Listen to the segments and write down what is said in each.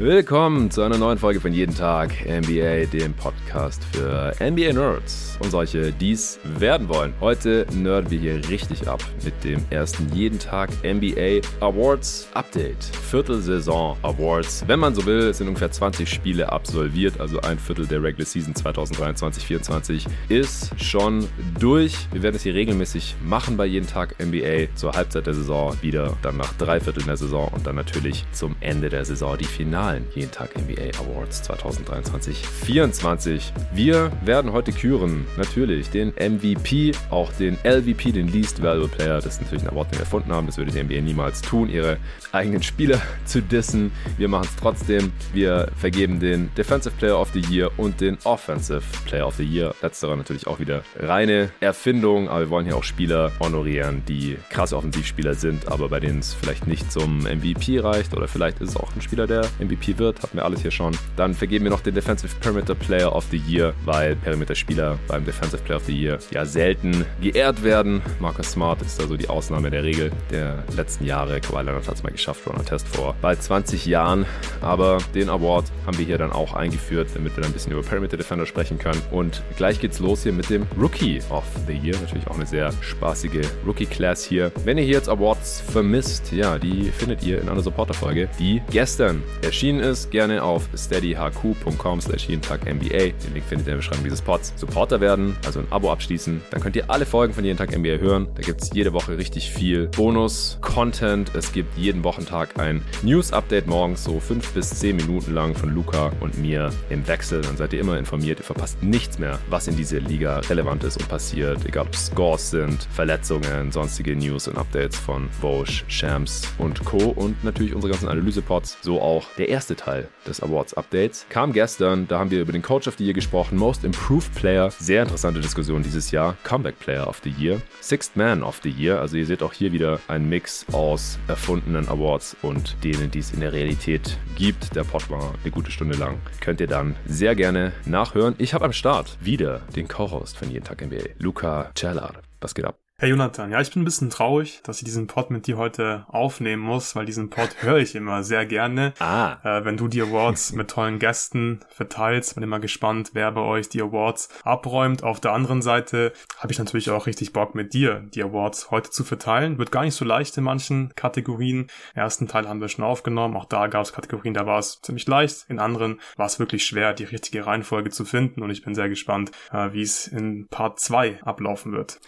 Willkommen zu einer neuen Folge von Jeden Tag NBA, dem Podcast für NBA Nerds und solche, die es werden wollen. Heute nerden wir hier richtig ab mit dem ersten Jeden Tag NBA Awards Update. Viertelsaison Awards. Wenn man so will, sind ungefähr 20 Spiele absolviert, also ein Viertel der Regular Season 2023-24 ist schon durch. Wir werden es hier regelmäßig machen bei Jeden Tag NBA zur Halbzeit der Saison wieder, dann nach drei Vierteln der Saison und dann natürlich zum Ende der Saison die Finale finalen Jeden Tag NBA Awards 2023-24. Wir werden heute küren, natürlich, den MVP, auch den LVP, den Least Valuable Player. Das ist natürlich ein Award, den wir erfunden haben. Das würde die NBA niemals tun, ihre eigenen Spieler zu dissen. Wir machen es trotzdem. Wir vergeben den Defensive Player of the Year und den Offensive Player of the Year. Letzterer natürlich auch wieder reine Erfindung, aber wir wollen hier auch Spieler honorieren, die krasse Offensivspieler sind, aber bei denen es vielleicht nicht zum MVP reicht oder vielleicht ist es auch ein Spieler, der MVP MVP wird, hatten wir alles hier schon. Dann vergeben wir noch den Defensive Perimeter Player of the Year, weil Perimeter-Spieler beim Defensive Player of the Year ja selten geehrt werden. Marcus Smart ist da so die Ausnahme der Regel der letzten Jahre. Kawhi Leonard hat es mal geschafft, Ronald Test vor bald 20 Jahren. Aber den Award haben wir hier dann auch eingeführt, damit wir dann ein bisschen über Perimeter Defender sprechen können. Und gleich geht's los hier mit dem Rookie of the Year. Natürlich auch eine sehr spaßige Rookie-Class hier. Wenn ihr hier jetzt Awards vermisst, ja, die findet ihr in einer Supporter-Folge, die gestern erschien erschienen ist, gerne auf steadyhq.com slash jeden Tag NBA. Den Link findet ihr in der Beschreibung dieses Pods. Supporter werden, also ein Abo abschließen. Dann könnt ihr alle Folgen von jeden Tag NBA hören. Da gibt es jede Woche richtig viel Bonus-Content. Es gibt jeden Wochentag ein News-Update morgens, so fünf bis zehn Minuten lang von Luca und mir im Wechsel. Dann seid ihr immer informiert. Ihr verpasst nichts mehr, was in dieser Liga relevant ist und passiert. Egal ob Scores sind, Verletzungen, sonstige News und Updates von Vosch, Shams und Co. Und natürlich unsere ganzen Analyse-Pods. So auch der erste erste Teil des Awards-Updates kam gestern. Da haben wir über den Coach of the Year gesprochen, Most Improved Player, sehr interessante Diskussion dieses Jahr, Comeback Player of the Year, Sixth Man of the Year. Also ihr seht auch hier wieder einen Mix aus erfundenen Awards und denen, die es in der Realität gibt. Der Pod war eine gute Stunde lang. Könnt ihr dann sehr gerne nachhören. Ich habe am Start wieder den Co-Host von Jeden Tag NBA, Luca Cellar. Was geht ab? Hey Jonathan, ja, ich bin ein bisschen traurig, dass ich diesen Pod mit dir heute aufnehmen muss, weil diesen Pod höre ich immer sehr gerne. Ah. Äh, wenn du die Awards mit tollen Gästen verteilst, bin immer gespannt, wer bei euch die Awards abräumt. Auf der anderen Seite habe ich natürlich auch richtig Bock mit dir, die Awards heute zu verteilen. Wird gar nicht so leicht in manchen Kategorien. Im ersten Teil haben wir schon aufgenommen. Auch da gab es Kategorien, da war es ziemlich leicht. In anderen war es wirklich schwer, die richtige Reihenfolge zu finden. Und ich bin sehr gespannt, äh, wie es in Part 2 ablaufen wird.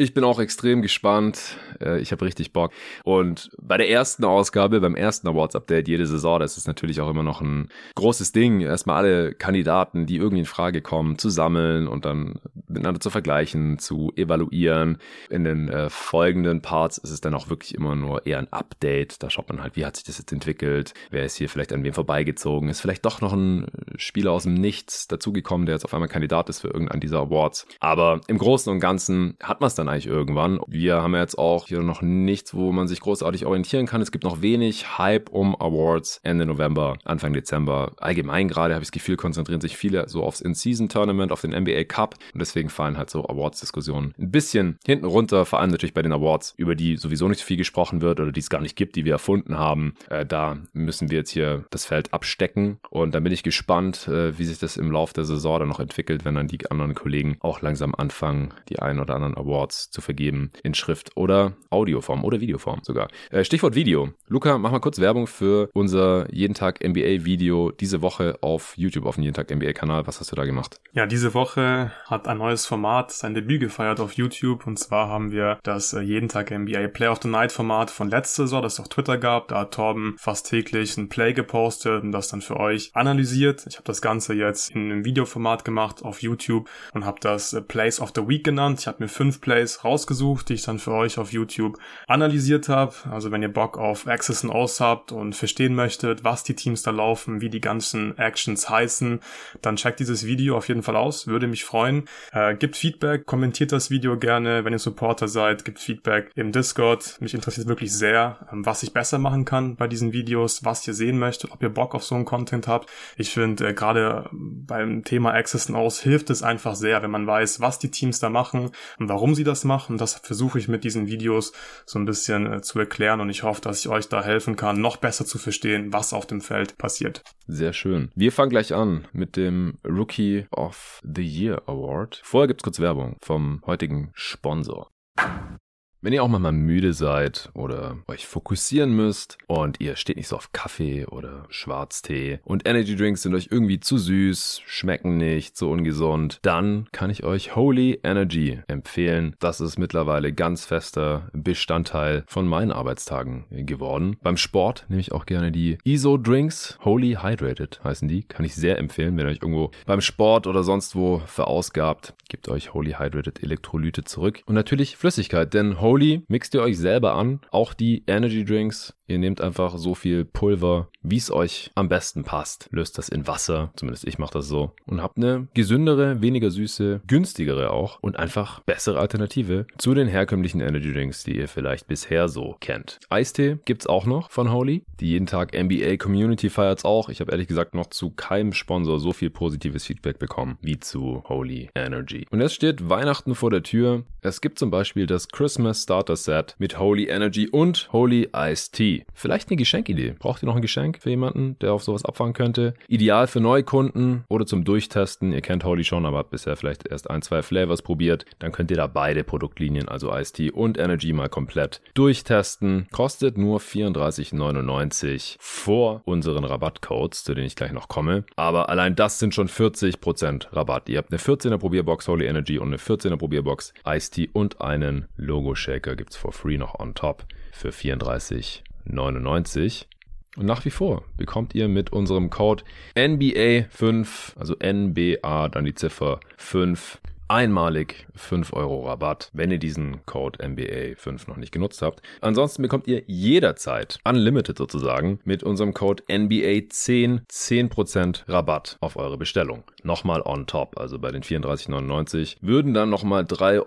Ich bin auch extrem gespannt. Äh, ich habe richtig Bock. Und bei der ersten Ausgabe, beim ersten Awards-Update jede Saison, das ist natürlich auch immer noch ein großes Ding. Erstmal alle Kandidaten, die irgendwie in Frage kommen, zu sammeln und dann miteinander zu vergleichen, zu evaluieren. In den äh, folgenden Parts ist es dann auch wirklich immer nur eher ein Update. Da schaut man halt, wie hat sich das jetzt entwickelt? Wer ist hier vielleicht an wem vorbeigezogen? Ist vielleicht doch noch ein Spieler aus dem Nichts dazugekommen, der jetzt auf einmal Kandidat ist für irgendeinen dieser Awards. Aber im Großen und Ganzen hat man es dann eigentlich irgendwann. Wir haben jetzt auch hier noch nichts, wo man sich großartig orientieren kann. Es gibt noch wenig Hype um Awards Ende November, Anfang Dezember. Allgemein gerade habe ich das Gefühl, konzentrieren sich viele so aufs In-Season-Tournament, auf den NBA Cup. Und deswegen fallen halt so Awards-Diskussionen ein bisschen hinten runter. Vor allem natürlich bei den Awards, über die sowieso nicht so viel gesprochen wird oder die es gar nicht gibt, die wir erfunden haben. Äh, da müssen wir jetzt hier das Feld abstecken. Und dann bin ich gespannt, äh, wie sich das im Laufe der Saison dann noch entwickelt, wenn dann die anderen Kollegen auch langsam anfangen, die ein oder anderen Awards zu vergeben wiedergeben in Schrift oder Audioform oder Videoform sogar. Äh, Stichwort Video. Luca, mach mal kurz Werbung für unser Jeden Tag NBA Video diese Woche auf YouTube, auf dem Jeden Tag NBA Kanal. Was hast du da gemacht? Ja, diese Woche hat ein neues Format sein Debüt gefeiert auf YouTube und zwar haben wir das äh, Jeden Tag NBA Play of the Night Format von letzter Saison, das es auf Twitter gab. Da hat Torben fast täglich ein Play gepostet und das dann für euch analysiert. Ich habe das Ganze jetzt in einem Videoformat gemacht auf YouTube und habe das äh, Plays of the Week genannt. Ich habe mir fünf Plays rausgesucht, die ich dann für euch auf YouTube analysiert habe. Also wenn ihr Bock auf Access and Aus habt und verstehen möchtet, was die Teams da laufen, wie die ganzen Actions heißen, dann checkt dieses Video auf jeden Fall aus. Würde mich freuen. Äh, gibt Feedback, kommentiert das Video gerne, wenn ihr Supporter seid, gibt Feedback im Discord. Mich interessiert wirklich sehr, ähm, was ich besser machen kann bei diesen Videos, was ihr sehen möchtet, ob ihr Bock auf so einen Content habt. Ich finde, äh, gerade beim Thema Access and Aus hilft es einfach sehr, wenn man weiß, was die Teams da machen und warum sie das machen. Das versuche ich mit diesen Videos so ein bisschen äh, zu erklären und ich hoffe, dass ich euch da helfen kann, noch besser zu verstehen, was auf dem Feld passiert. Sehr schön. Wir fangen gleich an mit dem Rookie of the Year Award. Vorher gibt's kurz Werbung vom heutigen Sponsor. Wenn ihr auch mal müde seid oder euch fokussieren müsst und ihr steht nicht so auf Kaffee oder Schwarztee und Energy Drinks sind euch irgendwie zu süß, schmecken nicht, so ungesund, dann kann ich euch Holy Energy empfehlen. Das ist mittlerweile ganz fester Bestandteil von meinen Arbeitstagen geworden. Beim Sport nehme ich auch gerne die ISO Drinks. Holy Hydrated heißen die. Kann ich sehr empfehlen, wenn ihr euch irgendwo beim Sport oder sonst wo verausgabt. Gebt euch Holy Hydrated Elektrolyte zurück. Und natürlich Flüssigkeit, denn Holy Holy mixt ihr euch selber an. Auch die Energy Drinks. Ihr nehmt einfach so viel Pulver, wie es euch am besten passt. Löst das in Wasser. Zumindest ich mache das so. Und habt eine gesündere, weniger süße, günstigere auch und einfach bessere Alternative zu den herkömmlichen Energy Drinks, die ihr vielleicht bisher so kennt. Eistee gibt's auch noch von Holy. Die jeden Tag NBA Community feiert's auch. Ich habe ehrlich gesagt noch zu keinem Sponsor so viel positives Feedback bekommen wie zu Holy Energy. Und es steht Weihnachten vor der Tür. Es gibt zum Beispiel das Christmas Starter Set mit Holy Energy und Holy Iced Tea. Vielleicht eine Geschenkidee. Braucht ihr noch ein Geschenk für jemanden, der auf sowas abfahren könnte? Ideal für Neukunden oder zum Durchtesten. Ihr kennt Holy schon, aber habt bisher vielleicht erst ein, zwei Flavors probiert. Dann könnt ihr da beide Produktlinien, also Iced Tea und Energy mal komplett durchtesten. Kostet nur 34,99 vor unseren Rabattcodes, zu denen ich gleich noch komme. Aber allein das sind schon 40% Rabatt. Ihr habt eine 14er Probierbox Holy Energy und eine 14er Probierbox Iced Tea und einen Logo Shaker gibt's for free noch on top für 34,99. Und nach wie vor bekommt ihr mit unserem Code NBA5, also NBA, dann die Ziffer 5, einmalig 5 Euro Rabatt, wenn ihr diesen Code NBA5 noch nicht genutzt habt. Ansonsten bekommt ihr jederzeit, unlimited sozusagen, mit unserem Code NBA10 10% Rabatt auf eure Bestellung. Nochmal on top, also bei den 34,99 würden dann nochmal 3,49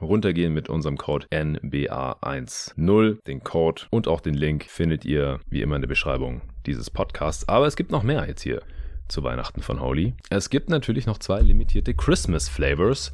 Euro runtergehen mit unserem Code NBA10. Den Code und auch den Link findet ihr wie immer in der Beschreibung dieses Podcasts. Aber es gibt noch mehr jetzt hier zu Weihnachten von Holy. Es gibt natürlich noch zwei limitierte Christmas Flavors.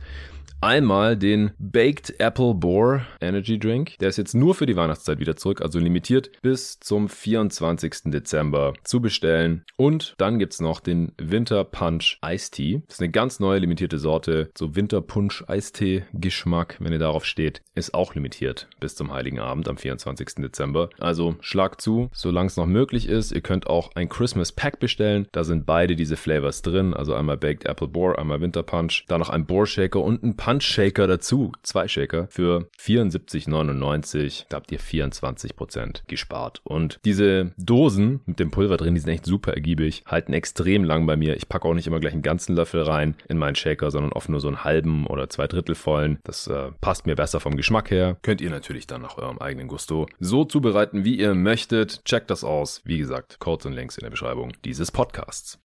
Einmal den Baked Apple Boar Energy Drink. Der ist jetzt nur für die Weihnachtszeit wieder zurück, also limitiert bis zum 24. Dezember zu bestellen. Und dann gibt's noch den Winter Punch Tea. Das ist eine ganz neue limitierte Sorte. So Winter Punch Eistee Geschmack, wenn ihr darauf steht, ist auch limitiert bis zum Heiligen Abend am 24. Dezember. Also schlag zu, solange es noch möglich ist. Ihr könnt auch ein Christmas Pack bestellen. Da sind beide diese Flavors drin. Also einmal Baked Apple Boar, einmal Winter Punch. Dann noch ein Boar Shaker und ein Punch Punch-Shaker dazu. Zwei Shaker für 74,99. Da habt ihr 24% gespart. Und diese Dosen mit dem Pulver drin, die sind echt super ergiebig, halten extrem lang bei mir. Ich packe auch nicht immer gleich einen ganzen Löffel rein in meinen Shaker, sondern oft nur so einen halben oder zwei Drittel vollen. Das äh, passt mir besser vom Geschmack her. Könnt ihr natürlich dann nach eurem eigenen Gusto so zubereiten, wie ihr möchtet. Checkt das aus. Wie gesagt, Codes und Links in der Beschreibung dieses Podcasts.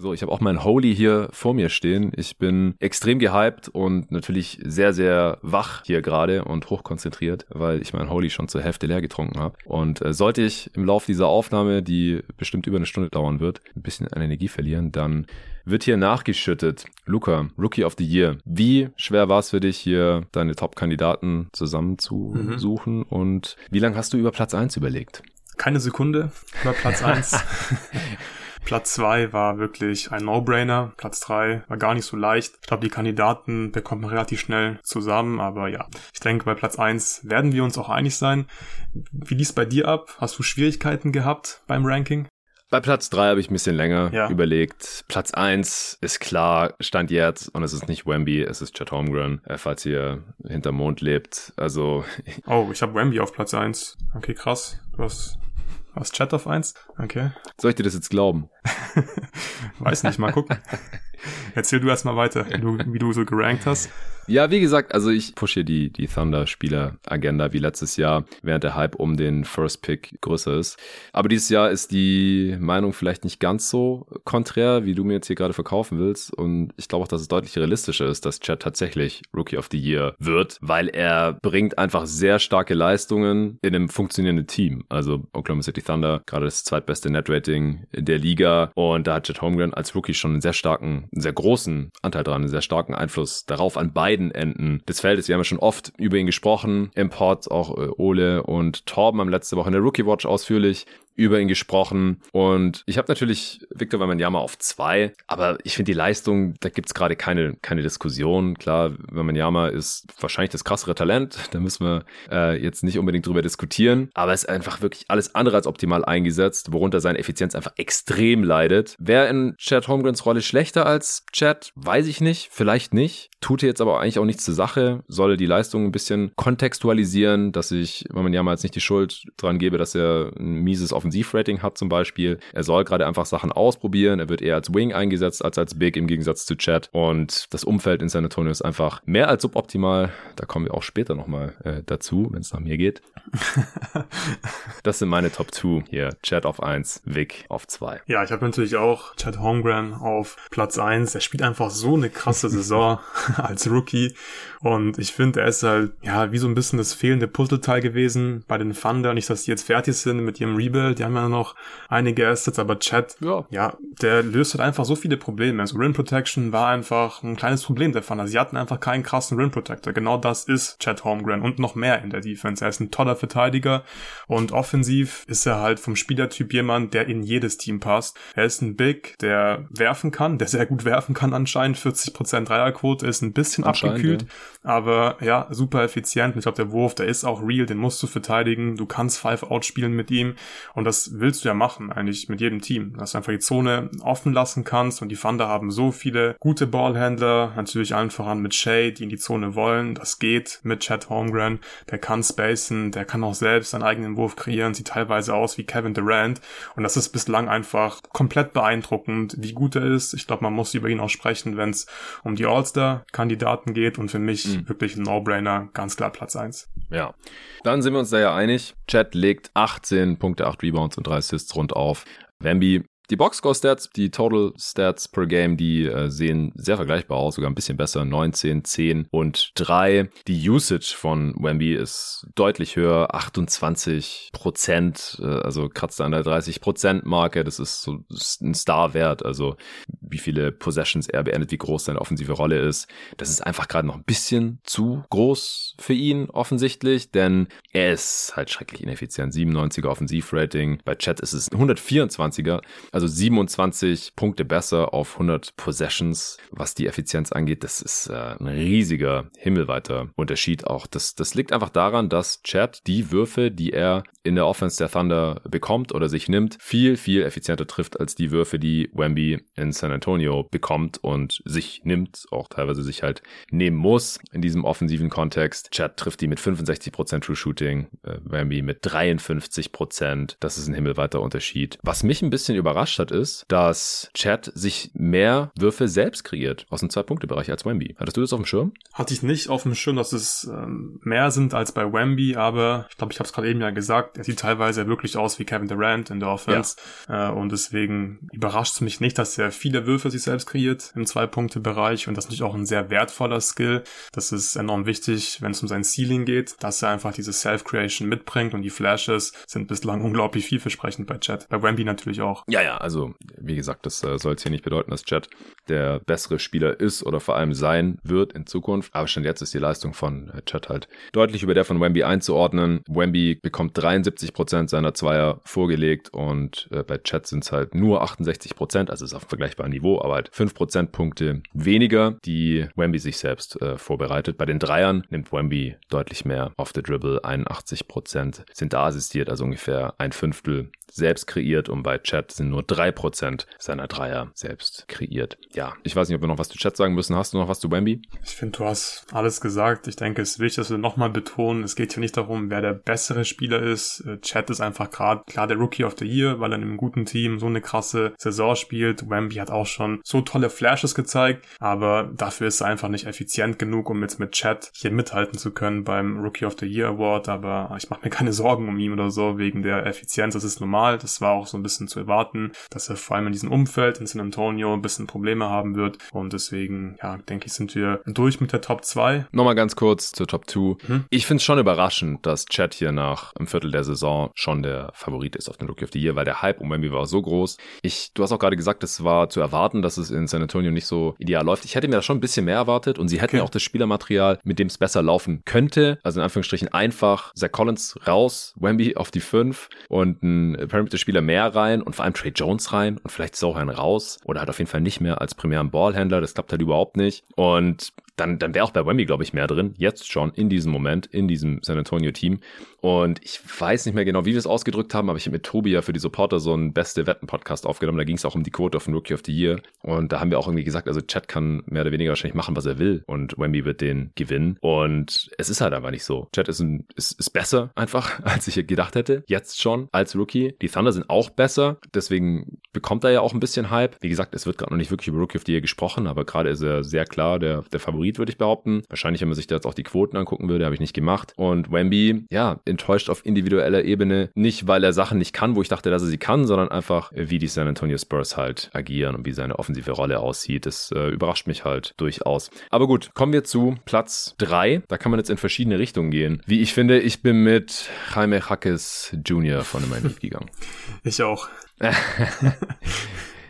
So, ich habe auch mein Holy hier vor mir stehen. Ich bin extrem gehypt und natürlich sehr, sehr wach hier gerade und hochkonzentriert, weil ich mein Holy schon zur Hälfte leer getrunken habe. Und äh, sollte ich im Laufe dieser Aufnahme, die bestimmt über eine Stunde dauern wird, ein bisschen an Energie verlieren, dann wird hier nachgeschüttet. Luca, Rookie of the Year. Wie schwer war es für dich, hier deine Top-Kandidaten zusammenzusuchen? Mhm. Und wie lange hast du über Platz 1 überlegt? Keine Sekunde über Platz 1. Platz zwei war wirklich ein No-Brainer. Platz drei war gar nicht so leicht. Ich glaube, die Kandidaten bekommt man relativ schnell zusammen, aber ja, ich denke, bei Platz eins werden wir uns auch einig sein. Wie lief bei dir ab? Hast du Schwierigkeiten gehabt beim Ranking? Bei Platz 3 habe ich ein bisschen länger ja. überlegt. Platz 1 ist klar, stand jetzt und es ist nicht Wemby, es ist Chad Holmgren, äh, falls ihr hinterm Mond lebt. Also. Oh, ich habe Wemby auf Platz 1. Okay, krass. Du hast was Chat auf 1? Okay. Soll ich dir das jetzt glauben? Weiß nicht, mal gucken. Erzähl du erstmal weiter, wie du, wie du so gerankt hast. Ja, wie gesagt, also ich pushe die, die Thunder-Spieler-Agenda wie letztes Jahr, während der Hype um den First Pick größer ist. Aber dieses Jahr ist die Meinung vielleicht nicht ganz so konträr, wie du mir jetzt hier gerade verkaufen willst. Und ich glaube auch, dass es deutlich realistischer ist, dass Chad tatsächlich Rookie of the Year wird, weil er bringt einfach sehr starke Leistungen in einem funktionierenden Team. Also Oklahoma City Thunder, gerade das zweitbeste Net-Rating der Liga. Und da hat Chad Holmgren als Rookie schon einen sehr starken, einen sehr großen Anteil dran, einen sehr starken Einfluss darauf an beiden beiden Enden des Feldes. Wir haben ja schon oft über ihn gesprochen. Im Pod auch äh, Ole und Torben haben letzte Woche in der Rookie Watch ausführlich über ihn gesprochen. Und ich habe natürlich Victor Wembanyama auf zwei, aber ich finde die Leistung, da gibt's gerade keine, keine Diskussion. Klar, Wembanyama ist wahrscheinlich das krassere Talent, da müssen wir äh, jetzt nicht unbedingt drüber diskutieren, aber es ist einfach wirklich alles andere als optimal eingesetzt, worunter seine Effizienz einfach extrem leidet. Wer in Chad Holmgrens Rolle schlechter als Chad, weiß ich nicht, vielleicht nicht. Tut jetzt aber eigentlich auch nichts zur Sache, soll die Leistung ein bisschen kontextualisieren, dass ich Wembanyama jetzt nicht die Schuld dran gebe, dass er ein mieses Offensiv Offensivrating hat zum Beispiel. Er soll gerade einfach Sachen ausprobieren. Er wird eher als Wing eingesetzt als als Big im Gegensatz zu Chad. Und das Umfeld in San Antonio ist einfach mehr als suboptimal. Da kommen wir auch später nochmal äh, dazu, wenn es nach mir geht. das sind meine Top 2 hier. Chad auf 1, Vic auf 2. Ja, ich habe natürlich auch Chad Holmgren auf Platz 1. Er spielt einfach so eine krasse Saison als Rookie. Und ich finde, er ist halt, ja, wie so ein bisschen das fehlende Puzzleteil gewesen bei den Thunder. Nicht, dass die jetzt fertig sind mit ihrem Rebuild. Die haben ja noch einige Assets, aber Chad, ja. ja, der löst halt einfach so viele Probleme. Also Rim Protection war einfach ein kleines Problem der Thunder. Sie hatten einfach keinen krassen Rim Protector. Genau das ist Chad Holmgren und noch mehr in der Defense. Er ist ein toller Verteidiger und offensiv ist er halt vom Spielertyp jemand, der in jedes Team passt. Er ist ein Big, der werfen kann, der sehr gut werfen kann anscheinend. 40% Dreierquote ist ein bisschen abgekühlt. Ja. Aber ja, super effizient. Ich glaube, der Wurf, der ist auch real, den musst du verteidigen. Du kannst Five-Out spielen mit ihm. Und das willst du ja machen, eigentlich mit jedem Team. Dass du einfach die Zone offen lassen kannst. Und die Thunder haben so viele gute Ballhändler. Natürlich allen voran mit Shay, die in die Zone wollen. Das geht mit Chad Holmgren. Der kann spacen. Der kann auch selbst seinen eigenen Wurf kreieren. Sieht teilweise aus wie Kevin Durant. Und das ist bislang einfach komplett beeindruckend, wie gut er ist. Ich glaube, man muss über ihn auch sprechen, wenn es um die All-Star-Kandidaten geht. Und für mich mhm. Wirklich ein No-Brainer, ganz klar Platz 1. Ja. Dann sind wir uns da ja einig. Chat legt 18 Punkte, 8 Rebounds und 3 Assists rund auf. Wemby die Boxscore-Stats, die Total Stats per Game, die äh, sehen sehr vergleichbar aus, sogar ein bisschen besser. 19, 10 und 3. Die Usage von Wemby ist deutlich höher, 28 Prozent, äh, also kratzt an der 30 Prozent Marke. Das ist so ist ein Star-Wert, also wie viele Possessions er beendet, wie groß seine offensive Rolle ist. Das ist einfach gerade noch ein bisschen zu groß für ihn offensichtlich, denn er ist halt schrecklich ineffizient. 97er Offensivrating. Bei Chat ist es 124er. Also 27 Punkte besser auf 100 Possessions, was die Effizienz angeht. Das ist äh, ein riesiger, himmelweiter Unterschied auch. Das, das liegt einfach daran, dass Chad die Würfe, die er in der Offense der Thunder bekommt oder sich nimmt, viel, viel effizienter trifft als die Würfe, die Wemby in San Antonio bekommt und sich nimmt, auch teilweise sich halt nehmen muss in diesem offensiven Kontext. Chad trifft die mit 65% True Shooting, äh, Wemby mit 53%. Das ist ein himmelweiter Unterschied. Was mich ein bisschen überrascht überrascht hat, ist, dass Chad sich mehr Würfe selbst kreiert aus dem Zwei-Punkte-Bereich als Wemby. Hattest du das auf dem Schirm? Hatte ich nicht auf dem Schirm, dass es ähm, mehr sind als bei Wemby, aber ich glaube, ich habe es gerade eben ja gesagt, er sieht teilweise wirklich aus wie Kevin Durant in der Offense ja. äh, und deswegen überrascht es mich nicht, dass er viele Würfe sich selbst kreiert im Zwei-Punkte-Bereich und das ist natürlich auch ein sehr wertvoller Skill. Das ist enorm wichtig, wenn es um sein Ceiling geht, dass er einfach diese Self-Creation mitbringt und die Flashes sind bislang unglaublich vielversprechend bei Chat. Bei Wemby natürlich auch. Ja, ja, also wie gesagt, das äh, soll jetzt hier nicht bedeuten, dass Chat der bessere Spieler ist oder vor allem sein wird in Zukunft. Aber schon jetzt ist die Leistung von äh, Chat halt deutlich über der von Wemby einzuordnen. Wemby bekommt 73% seiner Zweier vorgelegt und äh, bei Chat sind es halt nur 68%, also ist auf vergleichbarem Niveau, aber halt 5 Prozentpunkte weniger, die Wemby sich selbst äh, vorbereitet. Bei den Dreiern nimmt Wemby deutlich mehr auf the Dribble, 81% sind da assistiert, also ungefähr ein Fünftel selbst kreiert und bei Chat sind nur 3% seiner Dreier selbst kreiert. Ja, ich weiß nicht, ob wir noch was zu Chat sagen müssen. Hast du noch was zu Wemby? Ich finde, du hast alles gesagt. Ich denke, es ist wichtig, dass wir nochmal betonen, es geht hier nicht darum, wer der bessere Spieler ist. Äh, Chat ist einfach gerade klar der Rookie of the Year, weil er in einem guten Team so eine krasse Saison spielt. Wemby hat auch schon so tolle Flashes gezeigt, aber dafür ist er einfach nicht effizient genug, um jetzt mit Chat hier mithalten zu können beim Rookie of the Year Award. Aber ich mache mir keine Sorgen um ihn oder so wegen der Effizienz. Das ist normal. Das war auch so ein bisschen zu erwarten, dass er vor allem in diesem Umfeld in San Antonio ein bisschen Probleme haben wird. Und deswegen, ja, denke ich, sind wir durch mit der Top 2. Nochmal ganz kurz zur Top 2. Hm? Ich finde es schon überraschend, dass Chad hier nach einem Viertel der Saison schon der Favorit ist auf den Rookie of the Year, weil der Hype um Wemby war so groß. Ich, du hast auch gerade gesagt, es war zu erwarten, dass es in San Antonio nicht so ideal läuft. Ich hätte mir da schon ein bisschen mehr erwartet und sie hätten okay. auch das Spielermaterial, mit dem es besser laufen könnte. Also in Anführungsstrichen einfach Zach Collins raus, Wemby auf die 5 und ein Perimeter-Spieler mehr rein und vor allem Trey Jones rein und vielleicht Sohan raus oder halt auf jeden Fall nicht mehr als primären Ballhändler. Das klappt halt überhaupt nicht. Und dann, dann wäre auch bei Wemby, glaube ich, mehr drin. Jetzt schon, in diesem Moment, in diesem San Antonio-Team. Und ich weiß nicht mehr genau, wie wir es ausgedrückt haben, aber ich habe mit Tobi ja für die Supporter so einen beste Wetten-Podcast aufgenommen. Da ging es auch um die Quote auf den Rookie of the Year. Und da haben wir auch irgendwie gesagt, also Chat kann mehr oder weniger wahrscheinlich machen, was er will. Und Wemby wird den gewinnen. Und es ist halt einfach nicht so. Chat ist, ein, ist, ist besser einfach, als ich gedacht hätte. Jetzt schon als Rookie. Die Thunder sind auch besser. Deswegen bekommt er ja auch ein bisschen Hype. Wie gesagt, es wird gerade noch nicht wirklich über Rookie of the Year gesprochen, aber gerade ist er sehr klar der, der Favorit, würde ich behaupten. Wahrscheinlich, wenn man sich da jetzt auch die Quoten angucken würde, habe ich nicht gemacht. Und Wemby, ja, enttäuscht auf individueller Ebene. Nicht, weil er Sachen nicht kann, wo ich dachte, dass er sie kann, sondern einfach, wie die San Antonio Spurs halt agieren und wie seine offensive Rolle aussieht. Das äh, überrascht mich halt durchaus. Aber gut, kommen wir zu Platz 3. Da kann man jetzt in verschiedene Richtungen gehen. Wie ich finde, ich bin mit Jaime Hackes Jr. von dem Lied gegangen. Ich auch.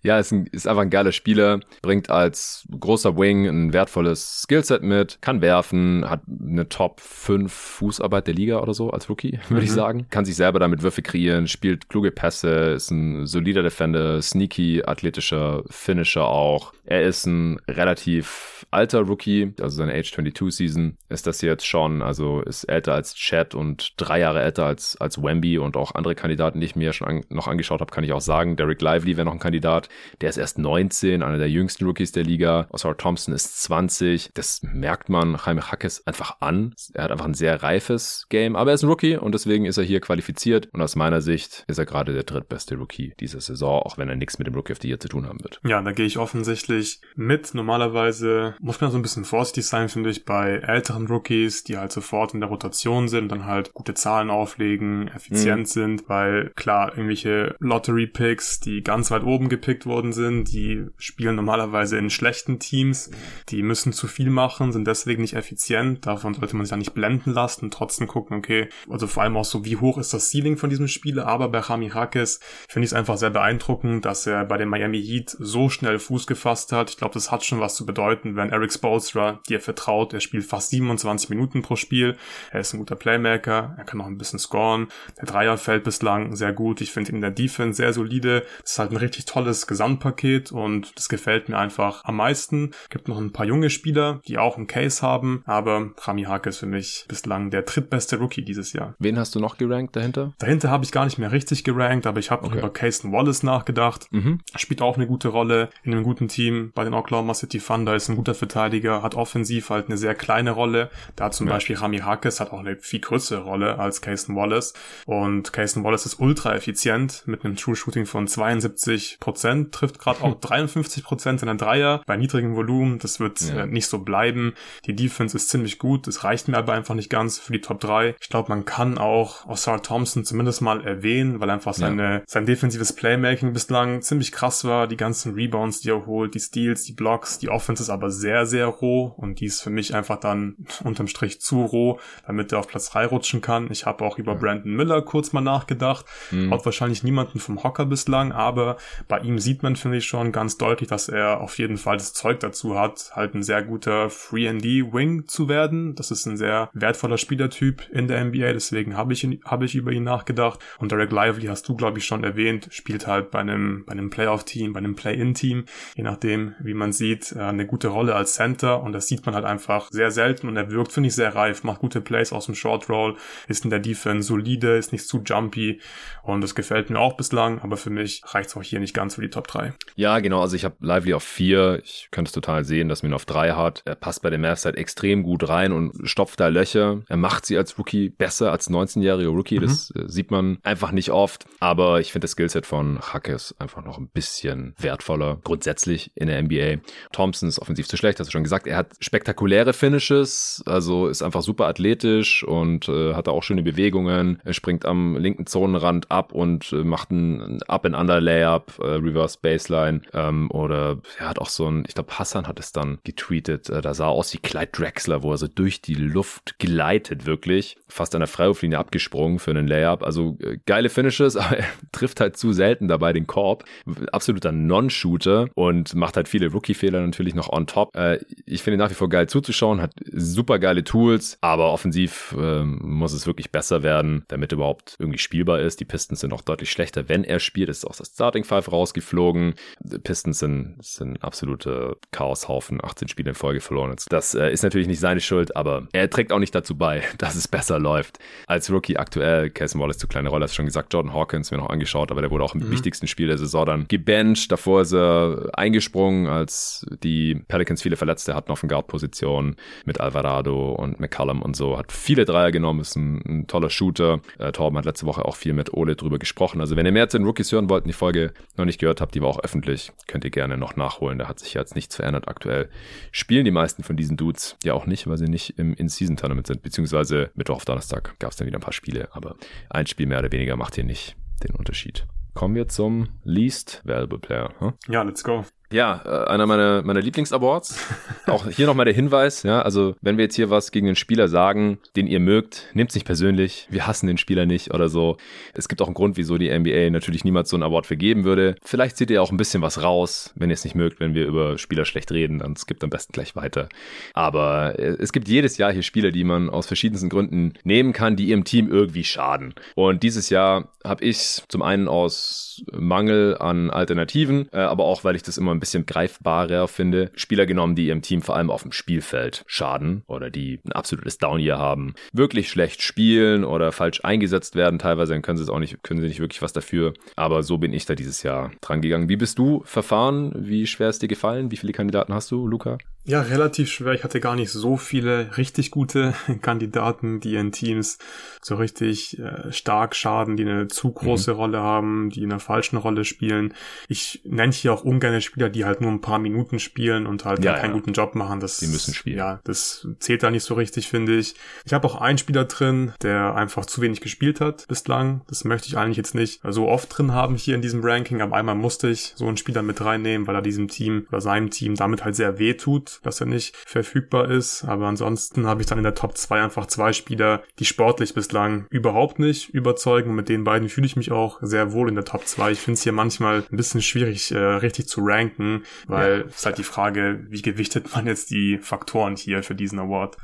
ja, ist, ein, ist einfach ein geiler Spieler, bringt als großer Wing ein wertvolles Skillset mit, kann werfen, hat eine Top 5 Fußarbeit der Liga oder so als Rookie, würde mhm. ich sagen. Kann sich selber damit Würfe kreieren, spielt kluge Pässe, ist ein solider Defender, sneaky, athletischer Finisher auch. Er ist ein relativ alter Rookie, also seine Age 22 Season ist das jetzt schon, also ist älter als Chad und drei Jahre älter als, als Wemby und auch andere Kandidaten, die ich mir schon an, noch angeschaut habe, kann ich auch sagen. Derek Lively wäre noch ein Kandidat. Der ist erst 19, einer der jüngsten Rookies der Liga. Oscar Thompson ist 20. Das merkt man Jaime Hackes einfach an. Er hat einfach ein sehr reifes Game, aber er ist ein Rookie und deswegen ist er hier qualifiziert. Und aus meiner Sicht ist er gerade der drittbeste Rookie dieser Saison, auch wenn er nichts mit dem Rookie of the Year zu tun haben wird. Ja, da gehe ich offensichtlich mit. Normalerweise muss man so ein bisschen vorsichtig sein, finde ich, bei älteren Rookies, die halt sofort in der Rotation sind, dann halt gute Zahlen auflegen, effizient mhm. sind, weil klar, irgendwelche Lottery-Picks, die ganz weit oben gepickt worden sind, die spielen normalerweise in schlechten Teams, die müssen zu viel machen, sind deswegen nicht effizient, davon sollte man sich ja nicht blenden lassen und trotzdem gucken, okay, also vor allem auch so, wie hoch ist das Ceiling von diesem Spieler, aber bei Rami Hakes finde ich es einfach sehr beeindruckend, dass er bei den Miami Heat so schnell Fuß gefasst hat. Ich glaube, das hat schon was zu bedeuten, wenn Eric Spolstra dir vertraut, er spielt fast 27 Minuten pro Spiel, er ist ein guter Playmaker, er kann noch ein bisschen scoren, der Dreier fällt bislang sehr gut, ich finde ihn in der Defense sehr solide, das ist halt ein richtig tolles Gesamtpaket und das gefällt mir einfach am meisten. Gibt noch ein paar junge Spieler, die auch einen Case haben, aber Rami Hake ist für mich bislang der drittbeste Rookie dieses Jahr. Wen hast du noch gerankt dahinter? Dahinter habe ich gar nicht mehr richtig gerankt, aber ich habe okay. über Cason Wallace nachgedacht. Mhm. Spielt auch eine gute Rolle in einem guten Team. Team bei den Oklahoma City Thunder, ist ein guter Verteidiger, hat offensiv halt eine sehr kleine Rolle. Da zum ja. Beispiel Rami Hakes hat auch eine viel größere Rolle als Cason Wallace. Und Cason Wallace ist ultra effizient mit einem True Shooting von 72 Prozent, trifft gerade auch 53 Prozent in der Dreier bei niedrigem Volumen. Das wird ja. äh, nicht so bleiben. Die Defense ist ziemlich gut. Es reicht mir aber einfach nicht ganz für die Top 3. Ich glaube, man kann auch Osar Thompson zumindest mal erwähnen, weil einfach seine, ja. sein defensives Playmaking bislang ziemlich krass war. Die ganzen Rebounds, die er holt, die Steals, die Blocks, die Offense ist aber sehr, sehr roh und die ist für mich einfach dann unterm Strich zu roh, damit er auf Platz 3 rutschen kann. Ich habe auch über ja. Brandon Miller kurz mal nachgedacht. Mhm. Haut wahrscheinlich niemanden vom Hocker bislang, aber bei ihm sieht man, finde ich, schon ganz deutlich, dass er auf jeden Fall das Zeug dazu hat, halt ein sehr guter Free-and-D-Wing zu werden. Das ist ein sehr wertvoller Spielertyp in der NBA, deswegen habe ich, habe ich über ihn nachgedacht. Und Derek Lively hast du, glaube ich, schon erwähnt, spielt halt bei einem, bei einem Playoff-Team, bei einem Play-In-Team, je nachdem, wie man sieht, äh, eine gute Rolle als Center und das sieht man halt einfach sehr selten und er wirkt, finde ich, sehr reif, macht gute Plays aus dem Short Roll, ist in der Defense solide, ist nicht zu jumpy und das gefällt mir auch bislang, aber für mich reicht es auch hier nicht ganz für die Top 3. Ja, genau, also ich habe Lively auf 4, ich könnte es total sehen, dass man ihn auf 3 hat. Er passt bei den Mavs halt extrem gut rein und stopft da Löcher. Er macht sie als Rookie besser als 19-jähriger Rookie, mhm. das äh, sieht man einfach nicht oft, aber ich finde das Skillset von Hackes einfach noch ein bisschen wertvoller, grundsätzlich in der NBA. Thompson ist offensiv zu schlecht, hast du schon gesagt, er hat spektakuläre Finishes, also ist einfach super athletisch und äh, hat da auch schöne Bewegungen. Er springt am linken Zonenrand ab und äh, macht ein Up-and-Under-Layup, äh, Reverse Baseline ähm, oder er hat auch so ein, ich glaube Hassan hat es dann getweetet, äh, da sah aus wie Clyde Drexler, wo er so durch die Luft gleitet wirklich, fast an der Freiwurflinie abgesprungen für einen Layup, also äh, geile Finishes, aber er trifft halt zu selten dabei den Korb, absoluter Non-Shooter und macht halt viele Rookie-Fehler natürlich noch on top. Äh, ich finde nach wie vor geil zuzuschauen, hat super geile Tools, aber offensiv äh, muss es wirklich besser werden, damit er überhaupt irgendwie spielbar ist. Die Pistons sind auch deutlich schlechter, wenn er spielt. Ist auch das Starting Five rausgeflogen. Die Pistons sind, sind absolute Chaoshaufen, 18 Spiele in Folge verloren. Das äh, ist natürlich nicht seine Schuld, aber er trägt auch nicht dazu bei, dass es besser läuft. Als Rookie aktuell, Casey Wallace zu kleine Rolle, hast du schon gesagt, Jordan Hawkins mir noch angeschaut, aber der wurde auch im mhm. wichtigsten Spiel der Saison dann gebencht. Davor ist er eingesprungen, als die Pelicans viele Verletzte hatten auf den Guard-Position mit Alvarado und McCallum und so. Hat viele Dreier genommen, ist ein, ein toller Shooter. Äh, Torben hat letzte Woche auch viel mit Ole drüber gesprochen. Also wenn ihr mehr zu den Rookies hören wollt und die Folge noch nicht gehört habt, die war auch öffentlich, könnt ihr gerne noch nachholen. Da hat sich jetzt nichts verändert aktuell. Spielen die meisten von diesen Dudes ja auch nicht, weil sie nicht im In-Season-Tournament sind, beziehungsweise Mittwoch auf Donnerstag gab es dann wieder ein paar Spiele, aber ein Spiel mehr oder weniger macht hier nicht den Unterschied. Kommen wir zum Least Valuable Player. Huh? Ja, let's go. Ja, äh, einer meiner, meiner Lieblingsawards. Auch hier nochmal der Hinweis, ja, also wenn wir jetzt hier was gegen den Spieler sagen, den ihr mögt, nehmt es nicht persönlich, wir hassen den Spieler nicht oder so. Es gibt auch einen Grund, wieso die NBA natürlich niemals so einen Award vergeben würde. Vielleicht seht ihr auch ein bisschen was raus, wenn ihr es nicht mögt, wenn wir über Spieler schlecht reden, dann skippt am besten gleich weiter. Aber äh, es gibt jedes Jahr hier Spieler, die man aus verschiedensten Gründen nehmen kann, die ihrem Team irgendwie schaden. Und dieses Jahr habe ich zum einen aus Mangel an Alternativen, äh, aber auch, weil ich das immer ein bisschen greifbarer finde, Spieler genommen, die ihrem Team vor allem auf dem Spielfeld schaden oder die ein absolutes Down hier haben, wirklich schlecht spielen oder falsch eingesetzt werden. Teilweise dann können sie es auch nicht, können sie nicht wirklich was dafür. Aber so bin ich da dieses Jahr dran gegangen. Wie bist du verfahren? Wie schwer ist dir gefallen? Wie viele Kandidaten hast du, Luca? Ja, relativ schwer. Ich hatte gar nicht so viele richtig gute Kandidaten, die in Teams so richtig äh, stark schaden, die eine zu große mhm. Rolle haben, die in einer falschen Rolle spielen. Ich nenne hier auch ungerne Spieler, die halt nur ein paar Minuten spielen und halt ja, keinen ja. guten Job machen. Das, die müssen spielen. Ja, das zählt da nicht so richtig, finde ich. Ich habe auch einen Spieler drin, der einfach zu wenig gespielt hat bislang. Das möchte ich eigentlich jetzt nicht so oft drin haben hier in diesem Ranking, aber einmal musste ich so einen Spieler mit reinnehmen, weil er diesem Team oder seinem Team damit halt sehr weh tut dass er nicht verfügbar ist. Aber ansonsten habe ich dann in der Top 2 einfach zwei Spieler, die sportlich bislang überhaupt nicht überzeugen. Und mit den beiden fühle ich mich auch sehr wohl in der Top 2. Ich finde es hier manchmal ein bisschen schwierig, äh, richtig zu ranken, weil es ja. ist halt die Frage, wie gewichtet man jetzt die Faktoren hier für diesen Award.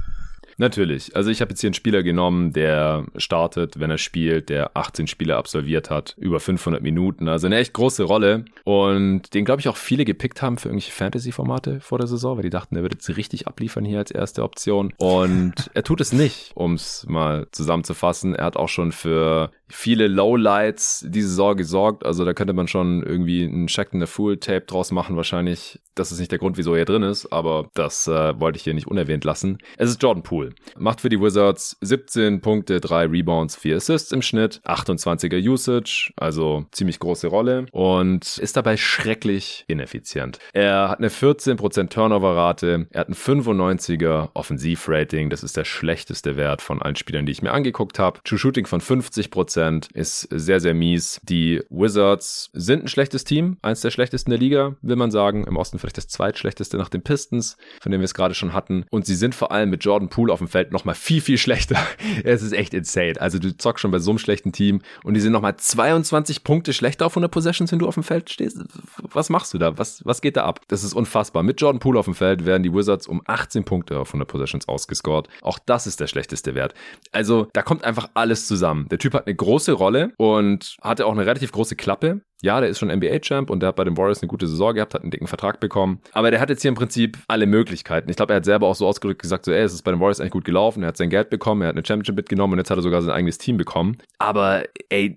Natürlich. Also ich habe jetzt hier einen Spieler genommen, der startet, wenn er spielt, der 18 Spiele absolviert hat, über 500 Minuten. Also eine echt große Rolle. Und den, glaube ich, auch viele gepickt haben für irgendwelche Fantasy-Formate vor der Saison, weil die dachten, er würde jetzt richtig abliefern hier als erste Option. Und er tut es nicht, um es mal zusammenzufassen. Er hat auch schon für viele Lowlights diese Saison gesorgt. Also da könnte man schon irgendwie ein Check in the Full Tape draus machen. Wahrscheinlich, das ist nicht der Grund, wieso er drin ist, aber das äh, wollte ich hier nicht unerwähnt lassen. Es ist Jordan Poole. Macht für die Wizards 17 Punkte, 3 Rebounds, 4 Assists im Schnitt, 28er Usage, also ziemlich große Rolle und ist dabei schrecklich ineffizient. Er hat eine 14% Turnover-Rate, er hat ein 95er Offensivrating, das ist der schlechteste Wert von allen Spielern, die ich mir angeguckt habe. True Shooting von 50% ist sehr, sehr mies. Die Wizards sind ein schlechtes Team, eins der schlechtesten der Liga, will man sagen. Im Osten vielleicht das zweitschlechteste nach den Pistons, von dem wir es gerade schon hatten. Und sie sind vor allem mit Jordan Poole auf dem Feld nochmal viel, viel schlechter. es ist echt insane. Also du zockst schon bei so einem schlechten Team und die sind nochmal 22 Punkte schlechter auf 100 Possessions, wenn du auf dem Feld stehst. Was machst du da? Was, was geht da ab? Das ist unfassbar. Mit Jordan Poole auf dem Feld werden die Wizards um 18 Punkte auf 100 Possessions ausgescored. Auch das ist der schlechteste Wert. Also da kommt einfach alles zusammen. Der Typ hat eine große Rolle und hatte auch eine relativ große Klappe ja, der ist schon NBA-Champ und der hat bei den Warriors eine gute Saison gehabt, hat einen dicken Vertrag bekommen. Aber der hat jetzt hier im Prinzip alle Möglichkeiten. Ich glaube, er hat selber auch so ausgedrückt gesagt, so, ey, es ist bei den Warriors eigentlich gut gelaufen. Er hat sein Geld bekommen, er hat eine Championship mitgenommen und jetzt hat er sogar sein eigenes Team bekommen. Aber, ey,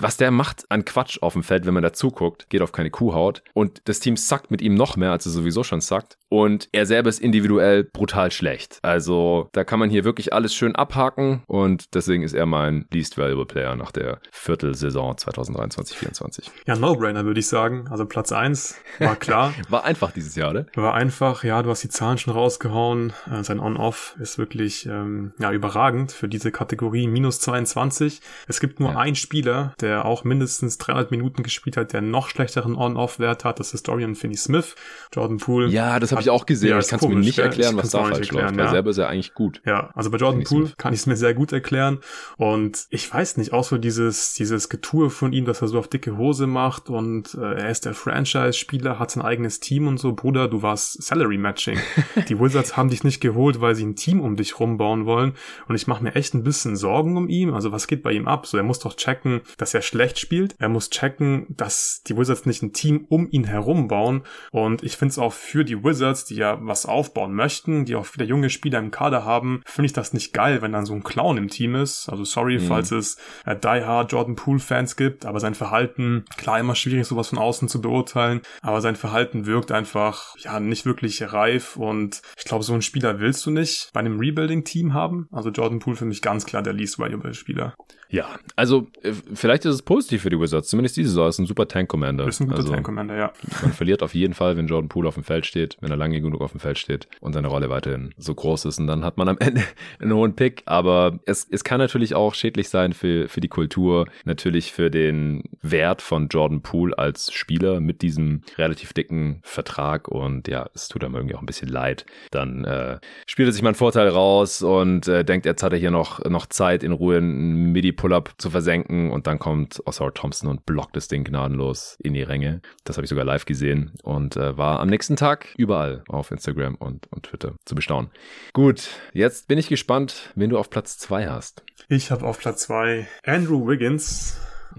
was der macht an Quatsch auf dem Feld, wenn man da zuguckt, geht auf keine Kuhhaut. Und das Team sackt mit ihm noch mehr, als er sowieso schon sackt. Und er selber ist individuell brutal schlecht. Also, da kann man hier wirklich alles schön abhaken und deswegen ist er mein least valuable Player nach der Viertelsaison 2023-24. Ja, No-Brainer würde ich sagen. Also Platz eins war klar. war einfach dieses Jahr, ne? War einfach, ja, du hast die Zahlen schon rausgehauen. Äh, sein On-Off ist wirklich ähm, ja, überragend für diese Kategorie. Minus 22. Es gibt nur ja. einen Spieler, der auch mindestens 300 Minuten gespielt hat, der noch schlechteren On-Off-Wert hat. Das ist Dorian Finney-Smith. Jordan Poole. Ja, das habe ich auch gesehen. Ja, ich kann es mir nicht erklären, was da falsch läuft. Ja. selber ist er eigentlich gut. Ja, also bei Jordan Poole kann ich es mir sehr gut erklären. Und ich weiß nicht, auch so dieses, dieses Getue von ihm, dass er so auf dicke Hose macht und äh, er ist der Franchise-Spieler, hat sein eigenes Team und so. Bruder, du warst Salary-Matching. die Wizards haben dich nicht geholt, weil sie ein Team um dich rumbauen wollen. Und ich mache mir echt ein bisschen Sorgen um ihn. Also was geht bei ihm ab? So, er muss doch checken, dass er schlecht spielt. Er muss checken, dass die Wizards nicht ein Team um ihn herum bauen. Und ich finde es auch für die Wizards, die ja was aufbauen möchten, die auch viele junge Spieler im Kader haben, finde ich das nicht geil, wenn dann so ein Clown im Team ist. Also sorry, mhm. falls es äh, Die Hard Jordan Poole Fans gibt, aber sein Verhalten, klar immer schwierig, sowas von außen zu beurteilen, aber sein Verhalten wirkt einfach, ja, nicht wirklich reif und ich glaube, so einen Spieler willst du nicht bei einem Rebuilding-Team haben. Also Jordan Poole für mich ganz klar der least valuable Spieler. Ja, also äh, vielleicht ist es positiv für die Wizards, zumindest diese Saison ist ein super Tank-Commander. Ist ein guter also, Tank-Commander, ja. Man verliert auf jeden Fall, wenn Jordan Poole auf dem Feld steht, wenn er lange genug auf dem Feld steht und seine Rolle weiterhin so groß ist und dann hat man am Ende einen hohen Pick, aber es, es kann natürlich auch schädlich sein für, für die Kultur, natürlich für den Wert von Jordan Poole als Spieler mit diesem relativ dicken Vertrag und ja, es tut einem irgendwie auch ein bisschen leid. Dann äh, spielt er sich mal einen Vorteil raus und äh, denkt, jetzt hat er hier noch, noch Zeit in Ruhe ein Midi Pull-Up zu versenken und dann kommt Oscar Thompson und blockt das Ding gnadenlos in die Ränge. Das habe ich sogar live gesehen und äh, war am nächsten Tag überall auf Instagram und, und Twitter zu bestaunen. Gut, jetzt bin ich gespannt, wen du auf Platz zwei hast. Ich habe auf Platz zwei Andrew Wiggins.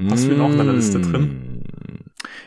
Hast du ihn auch in deiner Liste drin?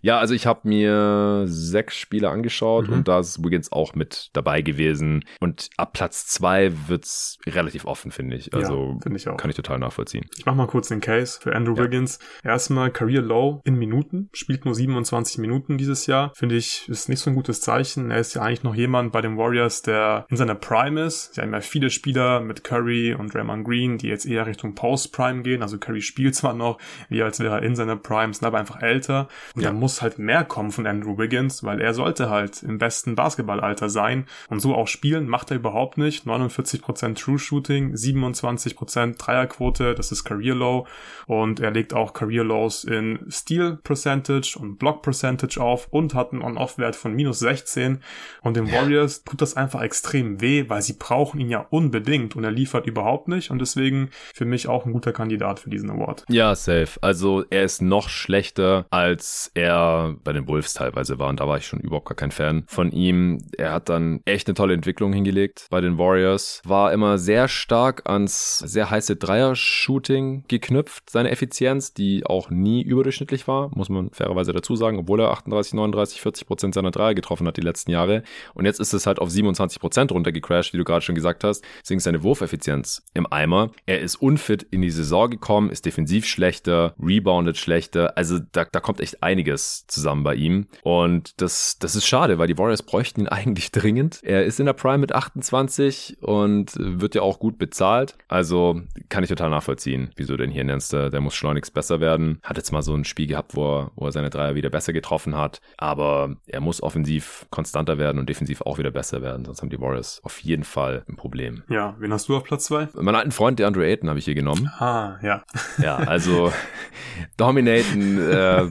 Ja, also ich habe mir sechs Spiele angeschaut mhm. und da ist Wiggins auch mit dabei gewesen. Und ab Platz zwei wird's relativ offen, finde ich. Also ja, find ich auch. kann ich total nachvollziehen. Ich mach mal kurz den Case für Andrew ja. Wiggins. Erstmal Career Low in Minuten, spielt nur 27 Minuten dieses Jahr. Finde ich, ist nicht so ein gutes Zeichen. Er ist ja eigentlich noch jemand bei den Warriors, der in seiner Prime ist. Sie haben ja viele Spieler mit Curry und Draymond Green, die jetzt eher Richtung Post-Prime gehen. Also Curry spielt zwar noch, wie als wäre er in seiner Prime, sind aber einfach älter. Und ja. da muss halt mehr kommen von Andrew Wiggins, weil er sollte halt im besten Basketballalter sein und so auch spielen, macht er überhaupt nicht. 49% True Shooting, 27% Dreierquote, das ist Career Low und er legt auch Career Lows in Steal Percentage und Block Percentage auf und hat einen On-Off-Wert von minus 16 und den Warriors tut das einfach extrem weh, weil sie brauchen ihn ja unbedingt und er liefert überhaupt nicht und deswegen für mich auch ein guter Kandidat für diesen Award. Ja, safe. Also er ist noch schlechter als er bei den Wolves teilweise war. Und da war ich schon überhaupt gar kein Fan von ihm. Er hat dann echt eine tolle Entwicklung hingelegt bei den Warriors. War immer sehr stark ans sehr heiße Dreier-Shooting geknüpft, seine Effizienz, die auch nie überdurchschnittlich war, muss man fairerweise dazu sagen, obwohl er 38, 39, 40 Prozent seiner Dreier getroffen hat die letzten Jahre. Und jetzt ist es halt auf 27 Prozent runtergecrashed, wie du gerade schon gesagt hast. Deswegen ist seine Wurfeffizienz im Eimer. Er ist unfit in die Saison gekommen, ist defensiv schlechter, reboundet schlechter. Also da, da kommt echt einiges zusammen bei ihm. Und das, das ist schade, weil die Warriors bräuchten ihn eigentlich dringend. Er ist in der Prime mit 28 und wird ja auch gut bezahlt. Also kann ich total nachvollziehen, wieso denn hier nennst du, der muss schleunigst besser werden. Hat jetzt mal so ein Spiel gehabt, wo er, wo er seine Dreier wieder besser getroffen hat. Aber er muss offensiv konstanter werden und defensiv auch wieder besser werden. Sonst haben die Warriors auf jeden Fall ein Problem. Ja, wen hast du auf Platz zwei? Meinen alten Freund, der Andrew Ayton, habe ich hier genommen. Ah, ja. Ja, also Dominaten äh,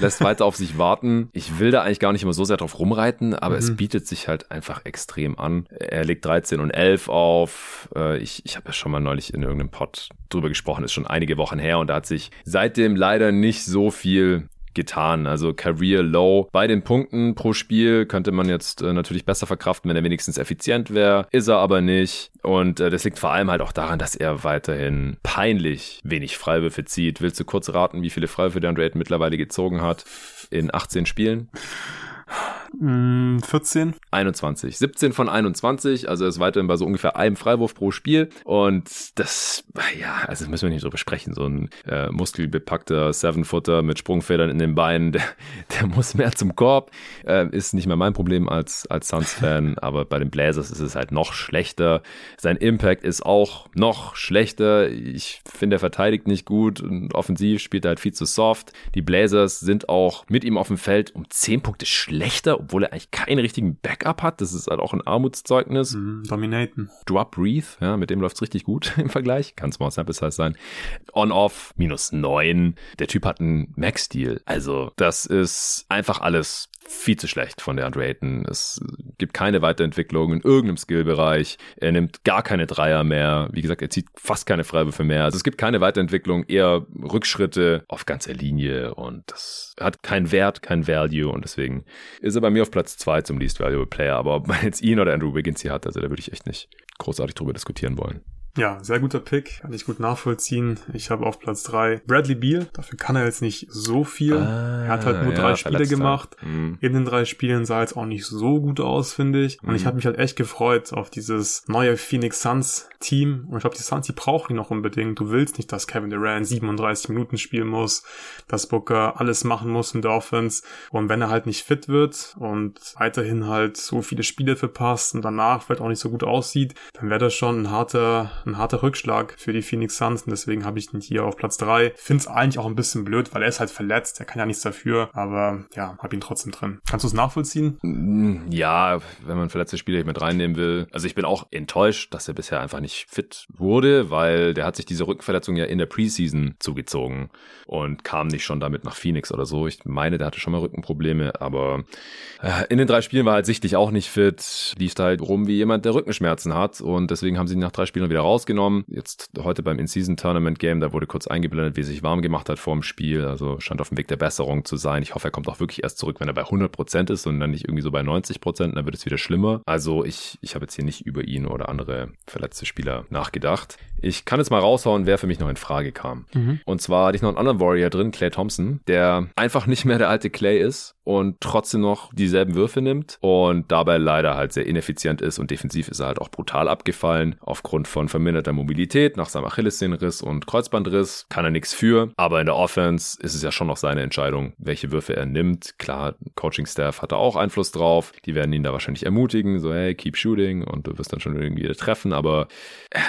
lässt weiter auf sich warten. Ich will da eigentlich gar nicht immer so sehr drauf rumreiten, aber mhm. es bietet sich halt einfach extrem an. Er legt 13 und 11 auf. Äh, ich ich habe ja schon mal neulich in irgendeinem Pod drüber gesprochen, ist schon einige Wochen her und da hat sich seitdem leider nicht so viel getan. Also Career Low. Bei den Punkten pro Spiel könnte man jetzt äh, natürlich besser verkraften, wenn er wenigstens effizient wäre. Ist er aber nicht. Und äh, das liegt vor allem halt auch daran, dass er weiterhin peinlich wenig Freiwürfe zieht. Willst du kurz raten, wie viele Freiwürfe der Andre mittlerweile gezogen hat in 18 Spielen? 14? 21. 17 von 21, also er ist weiterhin bei so ungefähr einem Freiwurf pro Spiel. Und das, ja, also das müssen wir nicht so besprechen. So ein äh, muskelbepackter Seven-Footer mit Sprungfedern in den Beinen, der, der muss mehr zum Korb. Äh, ist nicht mehr mein Problem als, als Suns-Fan, aber bei den Blazers ist es halt noch schlechter. Sein Impact ist auch noch schlechter. Ich finde, er verteidigt nicht gut und offensiv spielt er halt viel zu soft. Die Blazers sind auch mit ihm auf dem Feld um 10 Punkte schlechter obwohl er eigentlich keinen richtigen Backup hat. Das ist halt auch ein Armutszeugnis. Mm, dominaten. Drop Breathe, ja, mit dem läuft's richtig gut im Vergleich. Kann Small Sample Size sein. On-Off, minus neun. Der Typ hat einen Max-Deal. Also, das ist einfach alles viel zu schlecht von der Andre Ayton. Es gibt keine Weiterentwicklung in irgendeinem Skillbereich. Er nimmt gar keine Dreier mehr. Wie gesagt, er zieht fast keine Freiwürfe mehr. Also es gibt keine Weiterentwicklung, eher Rückschritte auf ganzer Linie und das hat keinen Wert, kein Value und deswegen ist er bei mir auf Platz zwei zum Least Valuable Player. Aber ob man jetzt ihn oder Andrew Wiggins hier hat, also da würde ich echt nicht großartig drüber diskutieren wollen. Ja, sehr guter Pick, kann ich gut nachvollziehen. Ich habe auf Platz drei Bradley Beal. Dafür kann er jetzt nicht so viel. Ah, er hat halt nur drei Spiele gemacht. Mhm. In den drei Spielen sah jetzt auch nicht so gut aus, finde ich. Und mhm. ich habe mich halt echt gefreut auf dieses neue Phoenix Suns Team. Und ich glaube, die Suns, die brauchen ihn noch unbedingt. Du willst nicht, dass Kevin Durant 37 Minuten spielen muss, dass Booker alles machen muss in der Offense. Und wenn er halt nicht fit wird und weiterhin halt so viele Spiele verpasst und danach vielleicht auch nicht so gut aussieht, dann wäre das schon ein harter ein harter Rückschlag für die Phoenix Suns und deswegen habe ich ihn hier auf Platz 3. Finde es eigentlich auch ein bisschen blöd, weil er ist halt verletzt, er kann ja nichts dafür, aber ja, habe ihn trotzdem drin. Kannst du es nachvollziehen? Mm, ja, wenn man verletzte Spieler mit reinnehmen will. Also ich bin auch enttäuscht, dass er bisher einfach nicht fit wurde, weil der hat sich diese Rückenverletzung ja in der Preseason zugezogen und kam nicht schon damit nach Phoenix oder so. Ich meine, der hatte schon mal Rückenprobleme, aber äh, in den drei Spielen war er halt sichtlich auch nicht fit, lief da halt rum wie jemand, der Rückenschmerzen hat und deswegen haben sie ihn nach drei Spielen wieder rausgenommen. Jetzt heute beim In-Season-Tournament-Game, da wurde kurz eingeblendet, wie er sich warm gemacht hat vor dem Spiel. Also scheint auf dem Weg der Besserung zu sein. Ich hoffe, er kommt auch wirklich erst zurück, wenn er bei 100% ist und dann nicht irgendwie so bei 90%. Dann wird es wieder schlimmer. Also ich, ich habe jetzt hier nicht über ihn oder andere verletzte Spieler nachgedacht. Ich kann jetzt mal raushauen, wer für mich noch in Frage kam. Mhm. Und zwar hatte ich noch einen anderen Warrior drin, Clay Thompson, der einfach nicht mehr der alte Clay ist und trotzdem noch dieselben Würfe nimmt und dabei leider halt sehr ineffizient ist und defensiv ist er halt auch brutal abgefallen aufgrund von verminderter Mobilität nach seinem Achillessehnenriss und Kreuzbandriss. Kann er nichts für, aber in der Offense ist es ja schon noch seine Entscheidung, welche Würfe er nimmt. Klar, Coaching-Staff hat da auch Einfluss drauf. Die werden ihn da wahrscheinlich ermutigen, so hey, keep shooting und du wirst dann schon irgendwie treffen, aber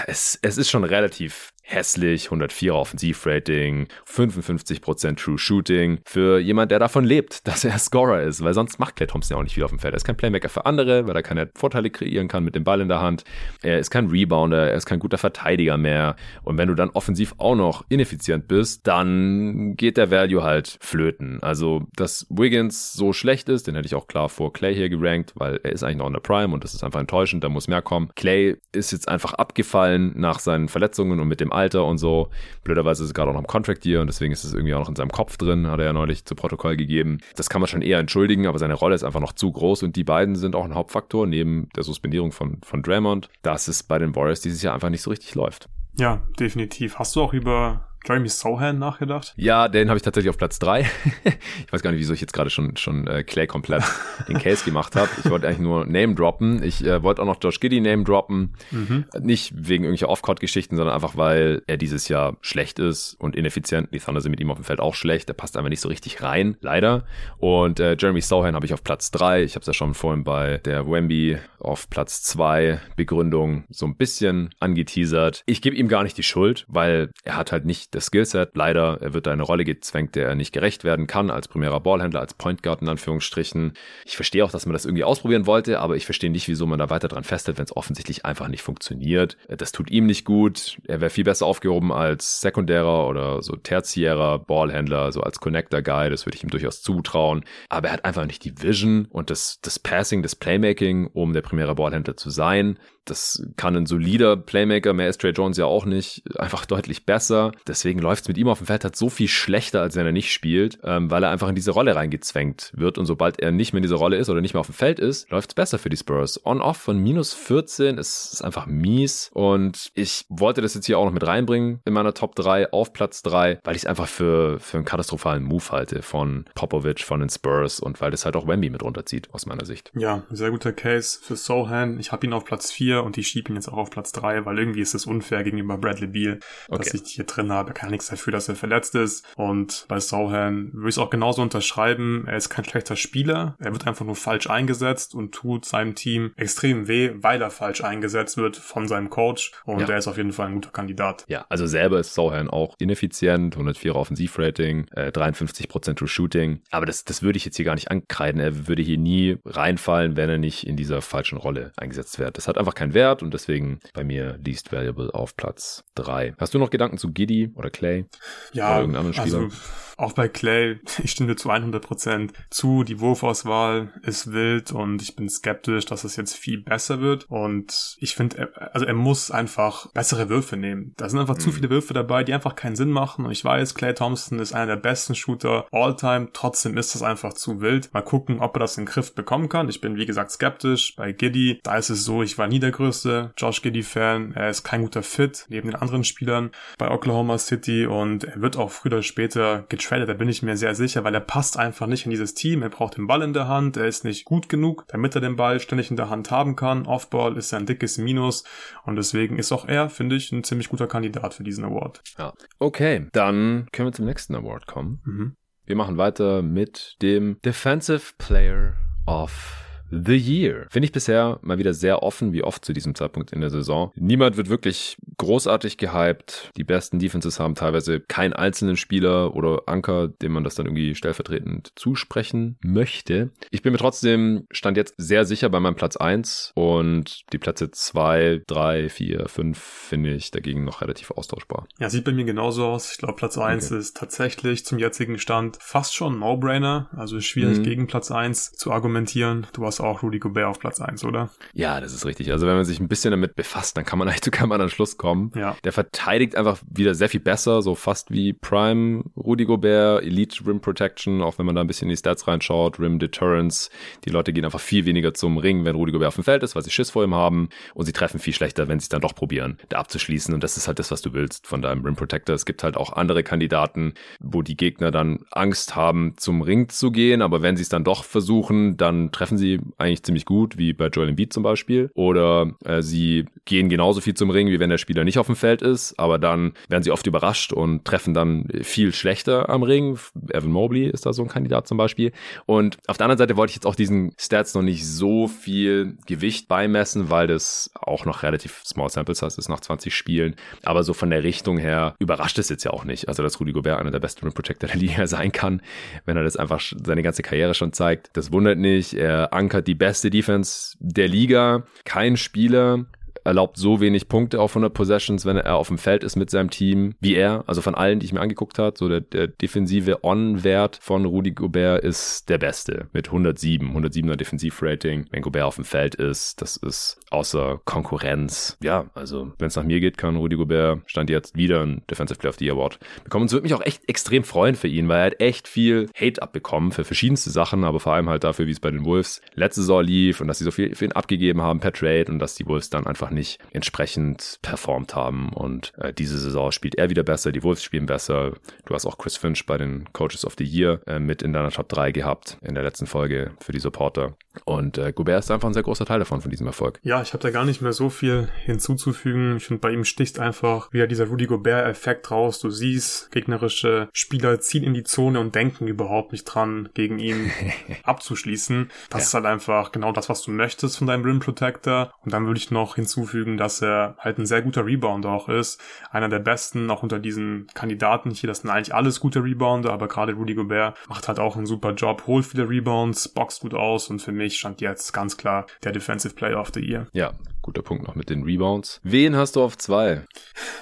es, es ist schon relativ hässlich, 104 Offensivrating, 55% True Shooting für jemand, der davon lebt, dass er Scorer ist, weil sonst macht Clay Thompson ja auch nicht viel auf dem Feld. Er ist kein Playmaker für andere, weil er keine Vorteile kreieren kann mit dem Ball in der Hand. Er ist kein Rebounder, er ist kein guter Verteidiger mehr. Und wenn du dann offensiv auch noch ineffizient bist, dann geht der Value halt flöten. Also, dass Wiggins so schlecht ist, den hätte ich auch klar vor Clay hier gerankt, weil er ist eigentlich noch in der Prime und das ist einfach enttäuschend, da muss mehr kommen. Clay ist jetzt einfach abgefallen nach seinen Verletzungen und mit dem Alter und so. Blöderweise ist es gerade auch noch im Contract Year und deswegen ist es irgendwie auch noch in seinem Kopf drin, hat er ja neulich zu Protokoll gegeben. Das kann man schon eher entschuldigen, aber seine Rolle ist einfach noch zu groß und die beiden sind auch ein Hauptfaktor neben der Suspendierung von, von Draymond, dass es bei den Warriors dieses Jahr einfach nicht so richtig läuft. Ja, definitiv. Hast du auch über Jeremy Sohan nachgedacht? Ja, den habe ich tatsächlich auf Platz drei. ich weiß gar nicht, wieso ich jetzt gerade schon, schon äh, Clay komplett den Case gemacht habe. Ich wollte eigentlich nur Name droppen. Ich äh, wollte auch noch Josh Giddy Name droppen. Mhm. Nicht wegen irgendwelcher Off-Court-Geschichten, sondern einfach, weil er dieses Jahr schlecht ist und ineffizient. Die Thunder sind mit ihm auf dem Feld auch schlecht. Der passt einfach nicht so richtig rein, leider. Und äh, Jeremy Sohan habe ich auf Platz drei. Ich habe es ja schon vorhin bei der Wemby auf Platz zwei Begründung so ein bisschen angeteasert. Ich gebe ihm gar nicht die Schuld, weil er hat halt nicht das Skillset. Leider, er wird eine Rolle gezwängt, der er nicht gerecht werden kann, als primärer Ballhändler, als Point Guard in Anführungsstrichen. Ich verstehe auch, dass man das irgendwie ausprobieren wollte, aber ich verstehe nicht, wieso man da weiter dran festhält, wenn es offensichtlich einfach nicht funktioniert. Das tut ihm nicht gut. Er wäre viel besser aufgehoben als sekundärer oder so tertiärer Ballhändler, so als Connector-Guy. Das würde ich ihm durchaus zutrauen. Aber er hat einfach nicht die Vision und das, das Passing, das Playmaking, um der primäre Ballhändler zu sein. Das kann ein solider Playmaker, mehr ist Trey Jones ja auch nicht, einfach deutlich besser. Deswegen läuft es mit ihm auf dem Feld halt so viel schlechter, als wenn er nicht spielt, ähm, weil er einfach in diese Rolle reingezwängt wird. Und sobald er nicht mehr in dieser Rolle ist oder nicht mehr auf dem Feld ist, läuft es besser für die Spurs. On-off von minus 14 ist, ist einfach mies. Und ich wollte das jetzt hier auch noch mit reinbringen in meiner Top 3 auf Platz 3, weil ich es einfach für, für einen katastrophalen Move halte von Popovic, von den Spurs und weil das halt auch Wemby mit runterzieht, aus meiner Sicht. Ja, sehr guter Case für Sohan. Ich habe ihn auf Platz 4 und ich schiebe ihn jetzt auch auf Platz 3, weil irgendwie ist es unfair gegenüber Bradley Beal, okay. dass ich hier drin habe. Er kann nichts dafür, dass er verletzt ist. Und bei Sohan würde ich es auch genauso unterschreiben. Er ist kein schlechter Spieler. Er wird einfach nur falsch eingesetzt und tut seinem Team extrem weh, weil er falsch eingesetzt wird von seinem Coach. Und ja. er ist auf jeden Fall ein guter Kandidat. Ja, also selber ist Sohan auch ineffizient, 104 Offensivrating, äh, 53% True Shooting. Aber das, das würde ich jetzt hier gar nicht ankreiden. Er würde hier nie reinfallen, wenn er nicht in dieser falschen Rolle eingesetzt wird. Das hat einfach keinen keinen Wert und deswegen bei mir Least Valuable auf Platz 3. Hast du noch Gedanken zu Giddy oder Clay? Ja, oder irgendeinem anderen Spieler? Also auch bei Clay, ich stimme zu 100% zu. Die Wurfauswahl ist wild und ich bin skeptisch, dass es jetzt viel besser wird. Und ich finde, also er muss einfach bessere Würfe nehmen. Da sind einfach mhm. zu viele Würfe dabei, die einfach keinen Sinn machen. Und ich weiß, Clay Thompson ist einer der besten Shooter all time. Trotzdem ist das einfach zu wild. Mal gucken, ob er das in den Griff bekommen kann. Ich bin, wie gesagt, skeptisch. Bei Giddy, da ist es so, ich war nie der größte Josh Giddy-Fan. Er ist kein guter Fit neben den anderen Spielern bei Oklahoma City und er wird auch früher oder später getradet getradet, da bin ich mir sehr sicher, weil er passt einfach nicht in dieses Team. Er braucht den Ball in der Hand, er ist nicht gut genug, damit er den Ball ständig in der Hand haben kann. Offball ist ein dickes Minus und deswegen ist auch er, finde ich, ein ziemlich guter Kandidat für diesen Award. Ja. Okay, dann können wir zum nächsten Award kommen. Mhm. Wir machen weiter mit dem Defensive Player of The Year. Finde ich bisher mal wieder sehr offen, wie oft zu diesem Zeitpunkt in der Saison. Niemand wird wirklich großartig gehypt. Die besten Defenses haben teilweise keinen einzelnen Spieler oder Anker, dem man das dann irgendwie stellvertretend zusprechen möchte. Ich bin mir trotzdem stand jetzt sehr sicher bei meinem Platz 1 und die Plätze 2, 3, 4, 5 finde ich dagegen noch relativ austauschbar. Ja, sieht bei mir genauso aus. Ich glaube, Platz 1 okay. ist tatsächlich zum jetzigen Stand fast schon ein No-Brainer. Also schwierig mhm. gegen Platz 1 zu argumentieren. Du hast auch Rudy Gobert auf Platz 1, oder? Ja, das ist richtig. Also wenn man sich ein bisschen damit befasst, dann kann man eigentlich zu keinem anderen Schluss kommen. Ja. Der verteidigt einfach wieder sehr viel besser, so fast wie Prime Rudy Gobert, Elite Rim Protection, auch wenn man da ein bisschen in die Stats reinschaut, Rim Deterrence. Die Leute gehen einfach viel weniger zum Ring, wenn Rudy Gobert auf dem Feld ist, weil sie Schiss vor ihm haben und sie treffen viel schlechter, wenn sie es dann doch probieren, da abzuschließen und das ist halt das, was du willst von deinem Rim Protector. Es gibt halt auch andere Kandidaten, wo die Gegner dann Angst haben, zum Ring zu gehen, aber wenn sie es dann doch versuchen, dann treffen sie eigentlich ziemlich gut, wie bei Joel Embiid zum Beispiel. Oder äh, sie gehen genauso viel zum Ring, wie wenn der Spieler nicht auf dem Feld ist, aber dann werden sie oft überrascht und treffen dann viel schlechter am Ring. Evan Mobley ist da so ein Kandidat zum Beispiel. Und auf der anderen Seite wollte ich jetzt auch diesen Stats noch nicht so viel Gewicht beimessen, weil das auch noch relativ small samples heißt, ist nach 20 Spielen. Aber so von der Richtung her überrascht es jetzt ja auch nicht. Also, dass Rudy Gobert einer der besten Rim Protector der Liga sein kann, wenn er das einfach seine ganze Karriere schon zeigt. Das wundert nicht. Er ankert die beste Defense der Liga. Kein Spieler erlaubt so wenig Punkte auf 100 Possessions, wenn er auf dem Feld ist mit seinem Team, wie er. Also von allen, die ich mir angeguckt habe, so der, der defensive On-Wert von Rudy Gobert ist der beste mit 107, 107er Defensivrating. Wenn Gobert auf dem Feld ist, das ist außer Konkurrenz. Ja, also wenn es nach mir geht, kann Rudy Gobert stand jetzt wieder ein Defensive Player of the Award bekommen. Und es würde mich auch echt extrem freuen für ihn, weil er hat echt viel Hate abbekommen für verschiedenste Sachen, aber vor allem halt dafür, wie es bei den Wolves letzte Saison lief und dass sie so viel für ihn abgegeben haben per Trade und dass die Wolves dann einfach nicht entsprechend performt haben. Und äh, diese Saison spielt er wieder besser, die Wolves spielen besser. Du hast auch Chris Finch bei den Coaches of the Year äh, mit in deiner Top 3 gehabt in der letzten Folge für die Supporter. Und äh, Gobert ist einfach ein sehr großer Teil davon, von diesem Erfolg. Ja, ich habe da gar nicht mehr so viel hinzuzufügen. Ich finde, bei ihm sticht einfach wieder dieser Rudy Gobert-Effekt raus. Du siehst, gegnerische Spieler ziehen in die Zone und denken überhaupt nicht dran, gegen ihn abzuschließen. Das ja. ist halt einfach genau das, was du möchtest von deinem Rim Protector. Und dann würde ich noch hinzufügen, dass er halt ein sehr guter Rebounder auch ist. Einer der besten, auch unter diesen Kandidaten hier. Das sind eigentlich alles gute Rebounder, aber gerade Rudy Gobert macht halt auch einen super Job, holt viele Rebounds, boxt gut aus und für mich stand jetzt ganz klar der Defensive Player of the Year. Ja, guter Punkt noch mit den Rebounds. Wen hast du auf zwei?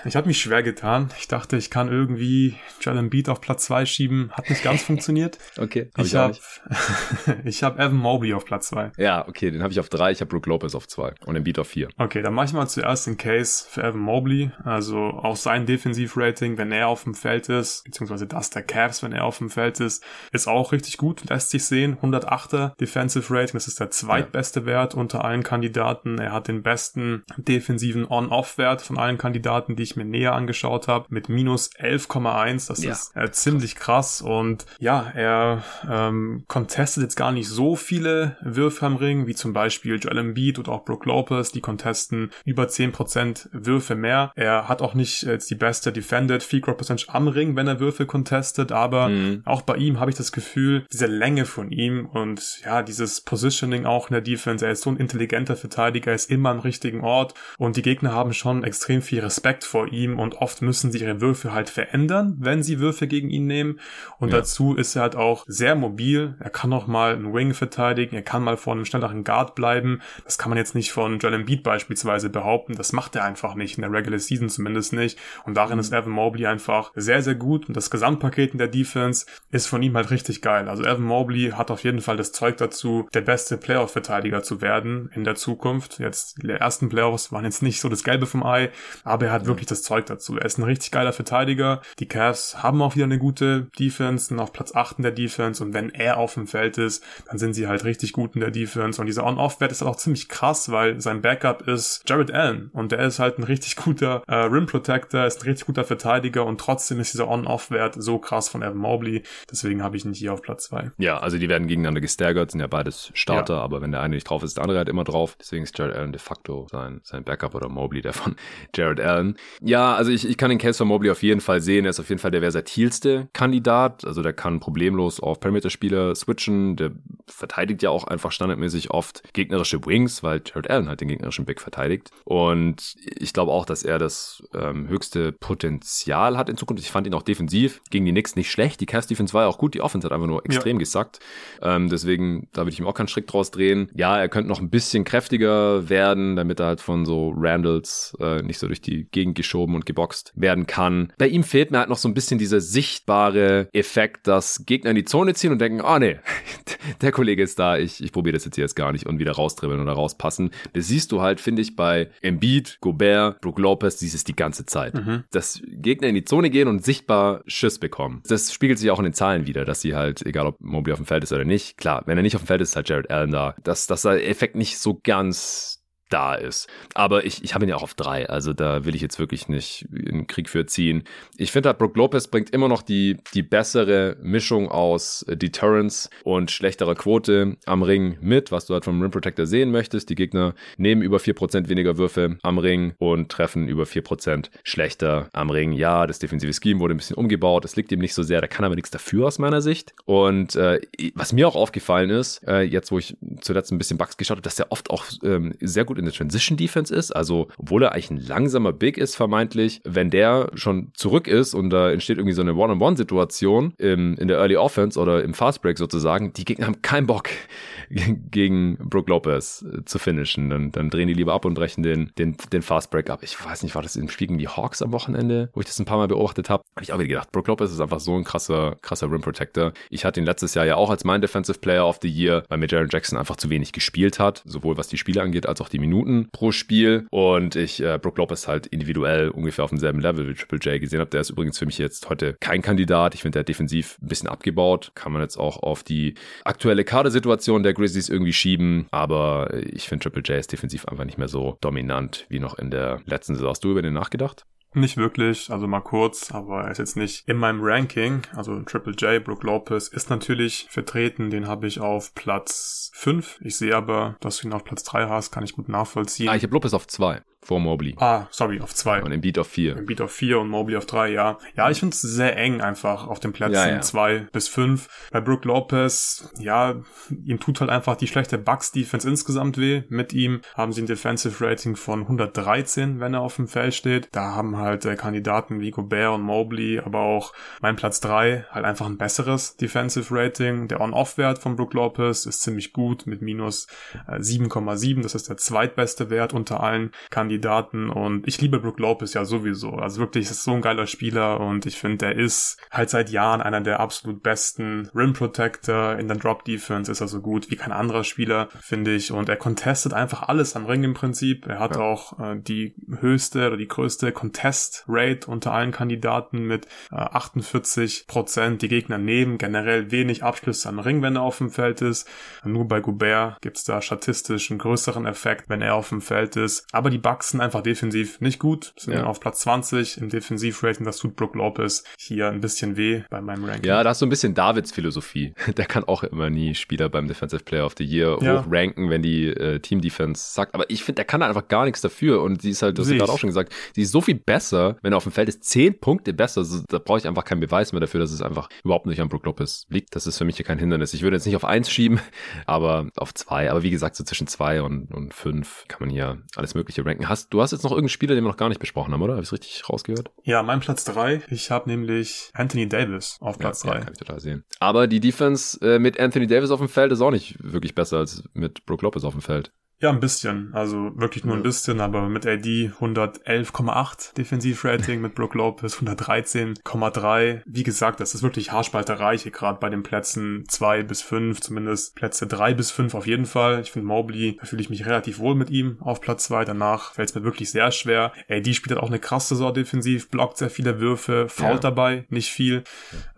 Ich habe mich schwer getan. Ich dachte, ich kann irgendwie Jalen Beat auf Platz zwei schieben. Hat nicht ganz funktioniert. Okay. Hab ich habe ich hab Evan Mobley auf Platz zwei. Ja, okay, den habe ich auf drei. Ich habe Brook Lopez auf zwei und den Beat auf vier. Okay, dann mache ich mal zuerst den Case für Evan Mobley. Also auch sein Defensivrating, wenn er auf dem Feld ist, beziehungsweise das der Cavs, wenn er auf dem Feld ist, ist auch richtig gut. Lässt sich sehen. 108er Defensive Rating. Das ist der zweitbeste ja. Wert unter allen Kandidaten. Er hat den besten defensiven On-Off-Wert von allen Kandidaten, die ich mir näher angeschaut habe, mit minus 11,1. Das ja. ist äh, ziemlich krass. Und ja, er ähm, contestet jetzt gar nicht so viele Würfe am Ring, wie zum Beispiel Joel Embiid oder auch Brook Lopez. Die contesten über 10% Würfe mehr. Er hat auch nicht jetzt die beste Defended Field Goal Percentage am Ring, wenn er Würfe contestet, aber mhm. auch bei ihm habe ich das Gefühl, diese Länge von ihm und ja, dieses Positioning auch in der Defense. Er ist so ein intelligenter Verteidiger, er ist immer am richtigen Ort und die Gegner haben schon extrem viel Respekt vor ihm und oft müssen sie ihre Würfe halt verändern, wenn sie Würfe gegen ihn nehmen. Und ja. dazu ist er halt auch sehr mobil. Er kann auch mal einen Wing verteidigen, er kann mal vor einem schnelleren Guard bleiben. Das kann man jetzt nicht von Joel Embiid beispielsweise behaupten. Das macht er einfach nicht, in der Regular Season zumindest nicht. Und darin mhm. ist Evan Mobley einfach sehr, sehr gut. Und das Gesamtpaket in der Defense ist von ihm halt richtig geil. Also Evan Mobley hat auf jeden Fall das Zeug dazu, der beste Playoff-Verteidiger zu werden in der Zukunft. Jetzt, ersten Playoffs waren jetzt nicht so das Gelbe vom Ei, aber er hat wirklich das Zeug dazu. Er ist ein richtig geiler Verteidiger. Die Cavs haben auch wieder eine gute Defense, sind auf Platz 8 in der Defense und wenn er auf dem Feld ist, dann sind sie halt richtig gut in der Defense und dieser On-Off-Wert ist halt auch ziemlich krass, weil sein Backup ist Jared Allen und der ist halt ein richtig guter äh, Rim Protector, ist ein richtig guter Verteidiger und trotzdem ist dieser On-Off-Wert so krass von Evan Mobley, deswegen habe ich ihn hier auf Platz 2. Ja, also die werden gegeneinander gestärkert, sind ja beides Starter, ja. aber wenn der eine nicht drauf ist, der andere halt immer drauf, deswegen ist Jared Allen de facto sein, sein Backup oder Mobley, der von Jared Allen. Ja, also ich, ich kann den Case von Mobley auf jeden Fall sehen. Er ist auf jeden Fall der versatilste Kandidat. Also der kann problemlos auf Perimeter-Spieler switchen. Der verteidigt ja auch einfach standardmäßig oft gegnerische Wings, weil Jared Allen halt den gegnerischen Big verteidigt. Und ich glaube auch, dass er das ähm, höchste Potenzial hat in Zukunft. Ich fand ihn auch defensiv gegen die Knicks nicht schlecht. Die Cast-Defense war ja auch gut. Die Offense hat einfach nur extrem ja. gesackt. Ähm, deswegen, da würde ich ihm auch keinen Strick draus drehen. Ja, er könnte noch ein bisschen kräftiger werden, damit er halt von so Randalls äh, nicht so durch die Gegend geschoben und geboxt werden kann. Bei ihm fehlt mir halt noch so ein bisschen dieser sichtbare Effekt, dass Gegner in die Zone ziehen und denken, oh, nee, der Kollege ist da, ich, ich probiere das jetzt hier jetzt gar nicht und wieder rausdribbeln oder rauspassen. Das siehst du halt, finde ich, bei Embiid, Gobert, Brook Lopez, dieses die ganze Zeit. Mhm. Dass Gegner in die Zone gehen und sichtbar Schiss bekommen. Das spiegelt sich auch in den Zahlen wieder, dass sie halt, egal ob Mobley auf dem Feld ist oder nicht, klar, wenn er nicht auf dem Feld ist, ist halt Jared Allen da. Dass, dass der Effekt nicht so ganz da ist. Aber ich, ich habe ihn ja auch auf drei, also da will ich jetzt wirklich nicht in Krieg für ziehen. Ich finde halt, Brook Lopez bringt immer noch die, die bessere Mischung aus Deterrence und schlechterer Quote am Ring mit, was du halt vom Rim Protector sehen möchtest. Die Gegner nehmen über vier Prozent weniger Würfe am Ring und treffen über vier Prozent schlechter am Ring. Ja, das defensive Scheme wurde ein bisschen umgebaut, es liegt ihm nicht so sehr, da kann aber nichts dafür aus meiner Sicht. Und äh, was mir auch aufgefallen ist, äh, jetzt wo ich zuletzt ein bisschen Bugs geschaut habe, dass er oft auch ähm, sehr gut gut in der Transition Defense ist. Also, obwohl er eigentlich ein langsamer Big ist, vermeintlich, wenn der schon zurück ist und da entsteht irgendwie so eine One-on-One-Situation in der Early Offense oder im Fast Break sozusagen, die Gegner haben keinen Bock gegen Brook Lopez äh, zu finishen. Dann, dann drehen die lieber ab und brechen den, den, den Fast Break ab. Ich weiß nicht, war das im Spiel gegen die Hawks am Wochenende, wo ich das ein paar Mal beobachtet habe? Habe ich auch wieder gedacht, Brook Lopez ist einfach so ein krasser, krasser Rim Protector. Ich hatte ihn letztes Jahr ja auch als mein Defensive Player of the Year, weil mir Jaron Jackson einfach zu wenig gespielt hat, sowohl was die Spiele angeht, als auch die Minuten pro Spiel. Und ich äh, Brook Lopez halt individuell ungefähr auf demselben Level wie Triple J gesehen habe. Der ist übrigens für mich jetzt heute kein Kandidat. Ich finde, der defensiv ein bisschen abgebaut. Kann man jetzt auch auf die aktuelle Kadersituation der Grizzlies irgendwie schieben. Aber ich finde, Triple J ist defensiv einfach nicht mehr so dominant wie noch in der letzten Saison. Hast du über den nachgedacht? Nicht wirklich, also mal kurz, aber er ist jetzt nicht in meinem Ranking. Also Triple J, Brook Lopez ist natürlich vertreten, den habe ich auf Platz 5. Ich sehe aber, dass du ihn auf Platz 3 hast, kann ich gut nachvollziehen. Ah, ich habe Lopez auf 2 vor Mobley. Ah, sorry, auf zwei. Und im Beat auf vier. Im Beat auf vier und Mobley auf drei, ja. Ja, ich finde es sehr eng einfach auf den Plätzen ja, ja. zwei bis fünf. Bei Brook Lopez, ja, ihm tut halt einfach die schlechte Bucks-Defense insgesamt weh. Mit ihm haben sie ein Defensive Rating von 113, wenn er auf dem Feld steht. Da haben halt äh, Kandidaten wie Gobert und Mobley, aber auch mein Platz drei halt einfach ein besseres Defensive Rating. Der On-Off-Wert von Brook Lopez ist ziemlich gut mit minus äh, 7,7. Das ist der zweitbeste Wert unter allen Kandidaten Kandidaten und ich liebe Brook Lopez ja sowieso. Also wirklich, ist so ein geiler Spieler und ich finde, der ist halt seit Jahren einer der absolut besten Rim Protector. In der Drop Defense ist er so gut wie kein anderer Spieler, finde ich. Und er contestet einfach alles am Ring im Prinzip. Er hat ja. auch äh, die höchste oder die größte Contest Rate unter allen Kandidaten mit äh, 48 Prozent. Die Gegner nehmen generell wenig Abschlüsse am Ring, wenn er auf dem Feld ist. Nur bei Gobert gibt's da statistisch einen größeren Effekt, wenn er auf dem Feld ist. Aber die Bucks sind einfach defensiv nicht gut, sind ja. auf Platz 20 im Defensivrating. Das tut Brook Lopez hier ein bisschen weh bei meinem Ranking. Ja, da hast du ein bisschen Davids Philosophie. Der kann auch immer nie Spieler beim Defensive Player of the Year ja. hochranken, wenn die äh, Team Defense sagt. Aber ich finde, der kann einfach gar nichts dafür. Und sie ist halt, du hast gerade auch schon gesagt, sie ist so viel besser, wenn er auf dem Feld ist, zehn Punkte besser. Also, da brauche ich einfach keinen Beweis mehr dafür, dass es einfach überhaupt nicht an Brook Lopez liegt. Das ist für mich hier kein Hindernis. Ich würde jetzt nicht auf eins schieben, aber auf zwei. Aber wie gesagt, so zwischen zwei und, und fünf kann man hier alles Mögliche ranken. Hast, du hast jetzt noch irgendeinen Spieler, den wir noch gar nicht besprochen haben, oder? Habe ich es richtig rausgehört? Ja, mein Platz drei. Ich habe nämlich Anthony Davis auf Platz ja, drei. Ja, kann ich total sehen. Aber die Defense äh, mit Anthony Davis auf dem Feld ist auch nicht wirklich besser als mit Brook Lopez auf dem Feld. Ja, ein bisschen. Also wirklich nur ein bisschen, aber mit AD 111,8 Defensivrating, mit Brook Lopez 113,3. Wie gesagt, das ist wirklich Haarspalterei hier gerade bei den Plätzen zwei bis fünf, zumindest Plätze drei bis fünf auf jeden Fall. Ich finde Mobley, da fühle ich mich relativ wohl mit ihm auf Platz zwei. Danach fällt es mir wirklich sehr schwer. AD spielt halt auch eine krasse Saison defensiv, blockt sehr viele Würfe, fault ja. dabei, nicht viel.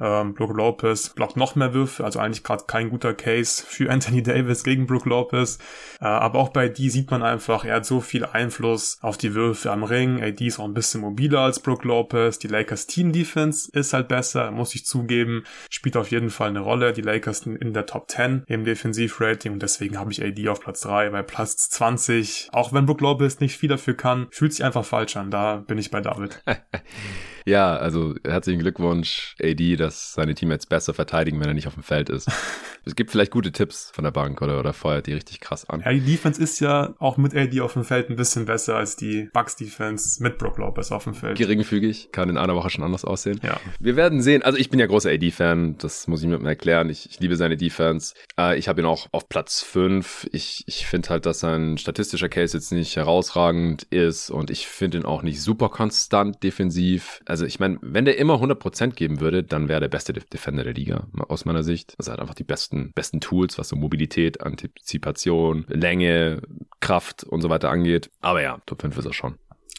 Ähm, Brook Lopez blockt noch mehr Würfe, also eigentlich gerade kein guter Case für Anthony Davis gegen Brook Lopez. Äh, aber auch auch bei D sieht man einfach, er hat so viel Einfluss auf die Würfe am Ring. AD ist auch ein bisschen mobiler als Brook Lopez. Die Lakers Team Defense ist halt besser, muss ich zugeben. Spielt auf jeden Fall eine Rolle. Die Lakers sind in der Top 10 im Defensivrating und deswegen habe ich AD auf Platz 3, bei Platz 20. Auch wenn Brook Lopez nicht viel dafür kann, fühlt sich einfach falsch an. Da bin ich bei David. Ja, also herzlichen Glückwunsch, AD, dass seine Teammates besser verteidigen, wenn er nicht auf dem Feld ist. es gibt vielleicht gute Tipps von der Bank oder, oder feuert die richtig krass an. Ja, die Defense ist ja auch mit AD auf dem Feld ein bisschen besser als die Bucks Defense mit Brook Lopez auf dem Feld. Geringfügig, kann in einer Woche schon anders aussehen. Ja. Wir werden sehen. Also ich bin ja großer AD-Fan, das muss ich mir erklären. Ich, ich liebe seine Defense. Äh, ich habe ihn auch auf Platz 5. Ich, ich finde halt, dass sein statistischer Case jetzt nicht herausragend ist und ich finde ihn auch nicht super konstant defensiv. Also ich meine, wenn der immer 100% geben würde, dann wäre der beste Defender der Liga, aus meiner Sicht. Also er hat einfach die besten, besten Tools, was so Mobilität, Antizipation, Länge, Kraft und so weiter angeht. Aber ja, Top 5 ist er schon.